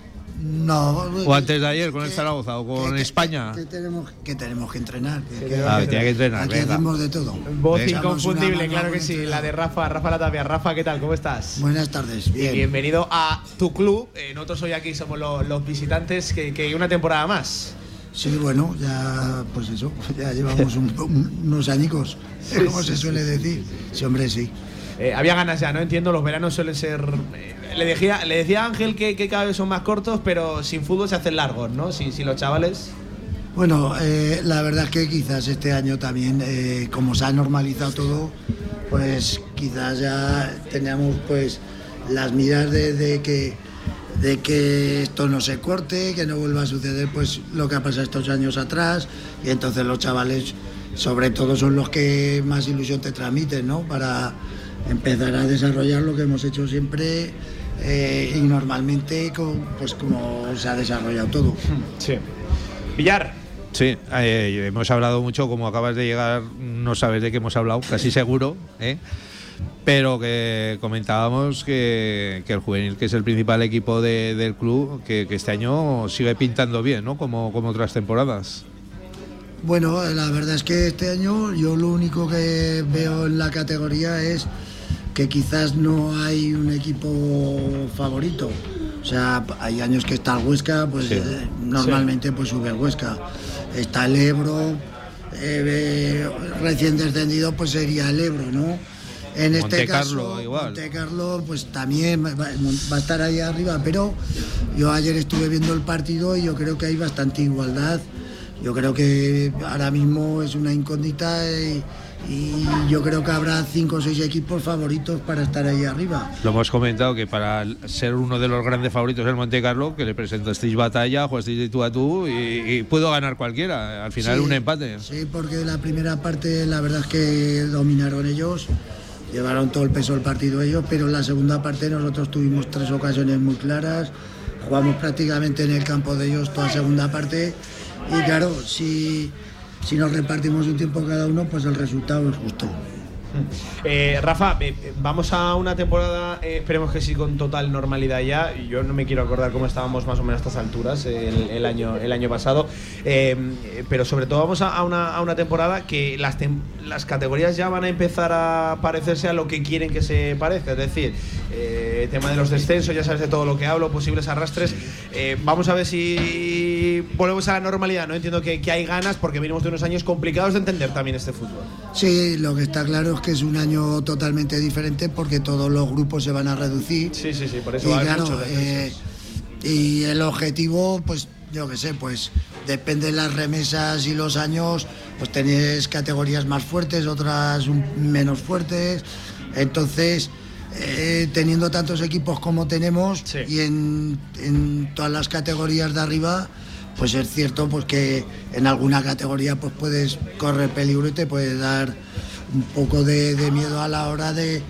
No. O antes de ayer con el Zaragoza o con España. Que tenemos que, tenemos que entrenar. que- que- Ah, tiene que entrenar, Aquí venga. hacemos de todo. Voz inconfundible, claro que sí. La de Rafa, Rafa Latavia. Rafa, ¿qué tal? ¿Cómo estás? Buenas tardes, Y bien. bienvenido a tu club. Eh, nosotros hoy aquí somos lo- los visitantes que, que una temporada más. Sí, bueno, ya, pues eso, ya llevamos un- un- unos añicos, Sí, como sí, se suele decir. Sí, hombre, sí. Eh, había ganas ya, ¿no? Entiendo, los veranos suelen ser. eh, le, decía, le decía Ángel que, cada vez son más cortos, pero sin fútbol se hacen largos, ¿no? Si, si los chavales. Bueno, eh, la verdad es que quizás este año también, como se ha normalizado todo, pues quizás ya teníamos pues las miras de, de que de que esto no se corte, que no vuelva a suceder pues lo que ha pasado estos años atrás y entonces los chavales sobre todo son los que más ilusión te transmiten, ¿no? Para empezar a desarrollar lo que hemos hecho siempre eh, y normalmente con- pues como se ha desarrollado todo. Sí. Villar. Sí, eh, hemos hablado mucho, como acabas de llegar, no sabes de qué hemos hablado, casi seguro, ¿eh? pero que comentábamos que, que el juvenil, que es el principal equipo de- del club, que, que este año sigue pintando bien, ¿no? Como, como otras temporadas. Bueno, la verdad es que este año yo lo único que veo en la categoría es que quizás no hay un equipo favorito. O sea, hay años que está el Huesca, pues Sí. eh, normalmente pues sube el Huesca. Está el Ebro, eh, eh, recién descendido pues sería el Ebro, ¿no? En este caso, igual. Montecarlo, pues también va, va a estar ahí arriba, pero yo ayer estuve viendo el partido y yo creo que hay bastante igualdad. Yo creo que ahora mismo es una incógnita y, y yo creo que habrá cinco o seis equipos favoritos para estar ahí arriba. Lo hemos comentado que para ser uno de los grandes favoritos del Monte Carlo, que le presentasteis batalla, jugasteis de tú a tú y, y pudo ganar cualquiera. Al final Sí, un empate. Sí, porque la primera parte la verdad es que dominaron ellos, llevaron todo el peso del partido ellos, pero en la segunda parte nosotros tuvimos tres ocasiones muy claras, jugamos prácticamente en el campo de ellos toda segunda parte y claro, si, si nos repartimos un tiempo cada uno, pues el resultado es justo. Eh, Rafa, eh, eh, vamos a una temporada, eh, esperemos que sí, con total normalidad ya. Yo no me quiero acordar cómo estábamos más o menos a estas alturas el, el año, el año pasado. Eh, pero sobre todo vamos a, a una, a una temporada que las, tem- las categorías ya van a empezar a parecerse a lo que quieren que se parezca. Es decir, eh, tema de los descensos, ya sabes de todo lo que hablo, posibles arrastres. Vamos a ver si volvemos a la normalidad. No entiendo que, que hay ganas porque venimos de unos años complicados de entender también este fútbol. Sí, lo que está claro es que es un año totalmente diferente porque todos los grupos se van a reducir. Sí, sí, sí, por eso y claro, eh, y el objetivo, pues yo qué sé, pues depende de las remesas y los años, pues tenéis categorías más fuertes, otras menos fuertes. Entonces, eh, teniendo tantos equipos como tenemos y en, en todas las categorías de arriba, pues es cierto pues que en alguna categoría pues puedes correr peligro y te puede dar un poco de, de miedo a la hora de,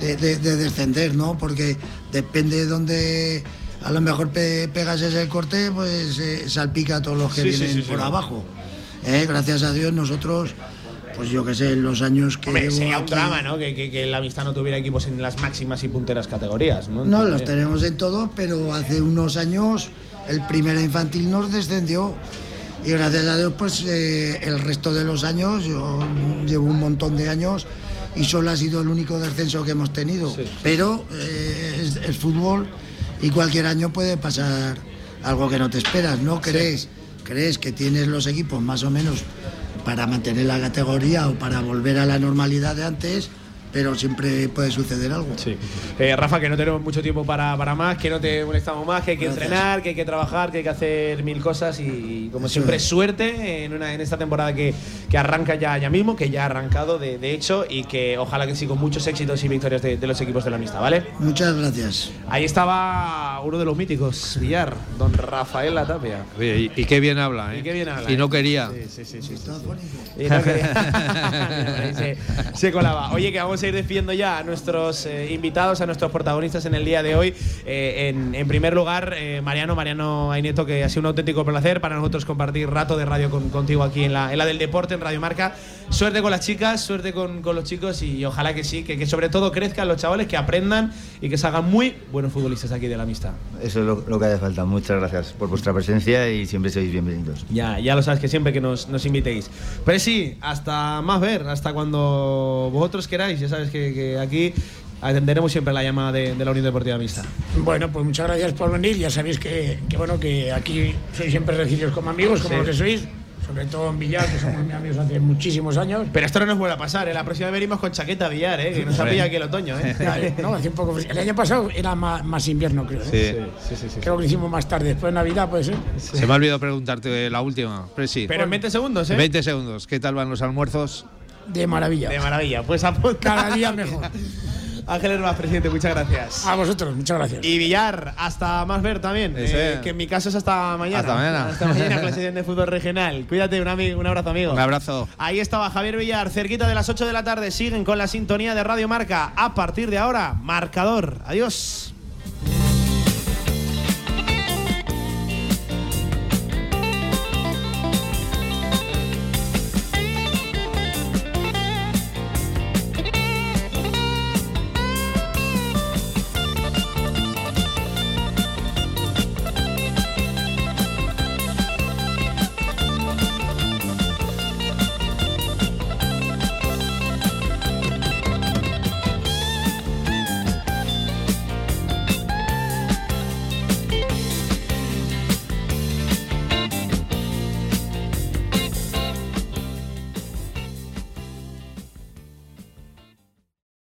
de- de- de descender, ¿no? Porque depende de dónde a lo mejor pe- pegas ese corte, pues eh, salpica a todos los que Sí, vienen sí, sí. por abajo. ¿eh? Gracias a Dios nosotros, pues yo qué sé, en los años que Hombre, sería un drama, ¿no? Que, que- que la amistad no tuviera equipos en las máximas y punteras categorías, ¿no? No, los También. tenemos en todos, pero hace unos años el primera infantil nos descendió y gracias a Dios pues eh, el resto de los años, yo llevo un montón de años y solo ha sido el único descenso que hemos tenido. Pero eh, es, es fútbol y cualquier año puede pasar algo que no te esperas, ¿no? Crees, crees que tienes los equipos más o menos para mantener la categoría o para volver a la normalidad de antes, pero siempre puede suceder algo. Eh, Rafa, que no tenemos mucho tiempo para, para más, que no te molestamos más, que hay que Gracias. entrenar, que hay que trabajar, que hay que hacer mil cosas y, como Eso siempre, es. suerte en, una, en esta temporada que, que arranca ya, ya mismo, que ya ha arrancado de, de hecho y que ojalá que sí con muchos éxitos y victorias de, de los equipos de la amistad, ¿vale? Muchas gracias. Ahí estaba uno de los míticos, Villar, don Rafael Latapia. Oye, y, y qué bien habla, ¿eh? Y qué bien habla, Y no ¿eh? quería. Sí, sí, sí. sí. Y no quería- se, se colaba. Oye, que vamos a ir despidiendo ya a nuestros eh, invitados, a nuestros protagonistas en el día de hoy. Eh, en, en primer lugar, eh, Mariano, Mariano Aineto, que ha sido un auténtico placer para nosotros compartir rato de radio con- contigo aquí en la, en la del deporte, en Radio Marca. Suerte con las chicas, suerte con, con los chicos y ojalá que sí, que, que sobre todo crezcan los chavales, que aprendan y que salgan muy buenos futbolistas aquí de la amistad. Eso es lo, lo que hace falta. Muchas gracias por vuestra presencia y siempre sois bienvenidos. Ya, ya lo sabes que siempre que nos, nos invitéis. Pero sí, hasta más ver, hasta cuando vosotros queráis. Ya sabes que, que aquí atenderemos siempre la llamada de, de la Unión Deportiva Mixta. Bueno, pues muchas gracias por venir. Ya sabéis que, que, bueno que aquí sois siempre recibidos como amigos, como Sí. lo que sois. sobre todo en Villar, que somos muy amigos hace muchísimos años. Pero esto no nos vuelve a pasar, ¿eh? La próxima vez venimos con chaqueta Villar, ¿eh? Que nos ha pillado aquí el otoño, ¿eh? No, hace un poco. El año pasado era más, más invierno, creo. ¿eh? Sí. Creo que lo hicimos más tarde, después de Navidad, puede ser. Se me ha olvidado preguntarte la última, Presi. Pero en 20 segundos, ¿eh? 20 segundos. ¿Qué tal van los almuerzos? De maravilla. De maravilla. Pues apunta. Cada día mejor. Ángel Herbaz, presidente, muchas gracias. A vosotros, muchas gracias. Y Villar, hasta más ver también. Eh, que en mi caso es hasta mañana. Hasta mañana. Hasta mañana sesión de fútbol regional. Cuídate, un, un abrazo, amigo. Un abrazo. Ahí estaba Javier Villar, cerquita de las 8 de la tarde. Siguen con la sintonía de Radio Marca. A partir de ahora, marcador. Adiós.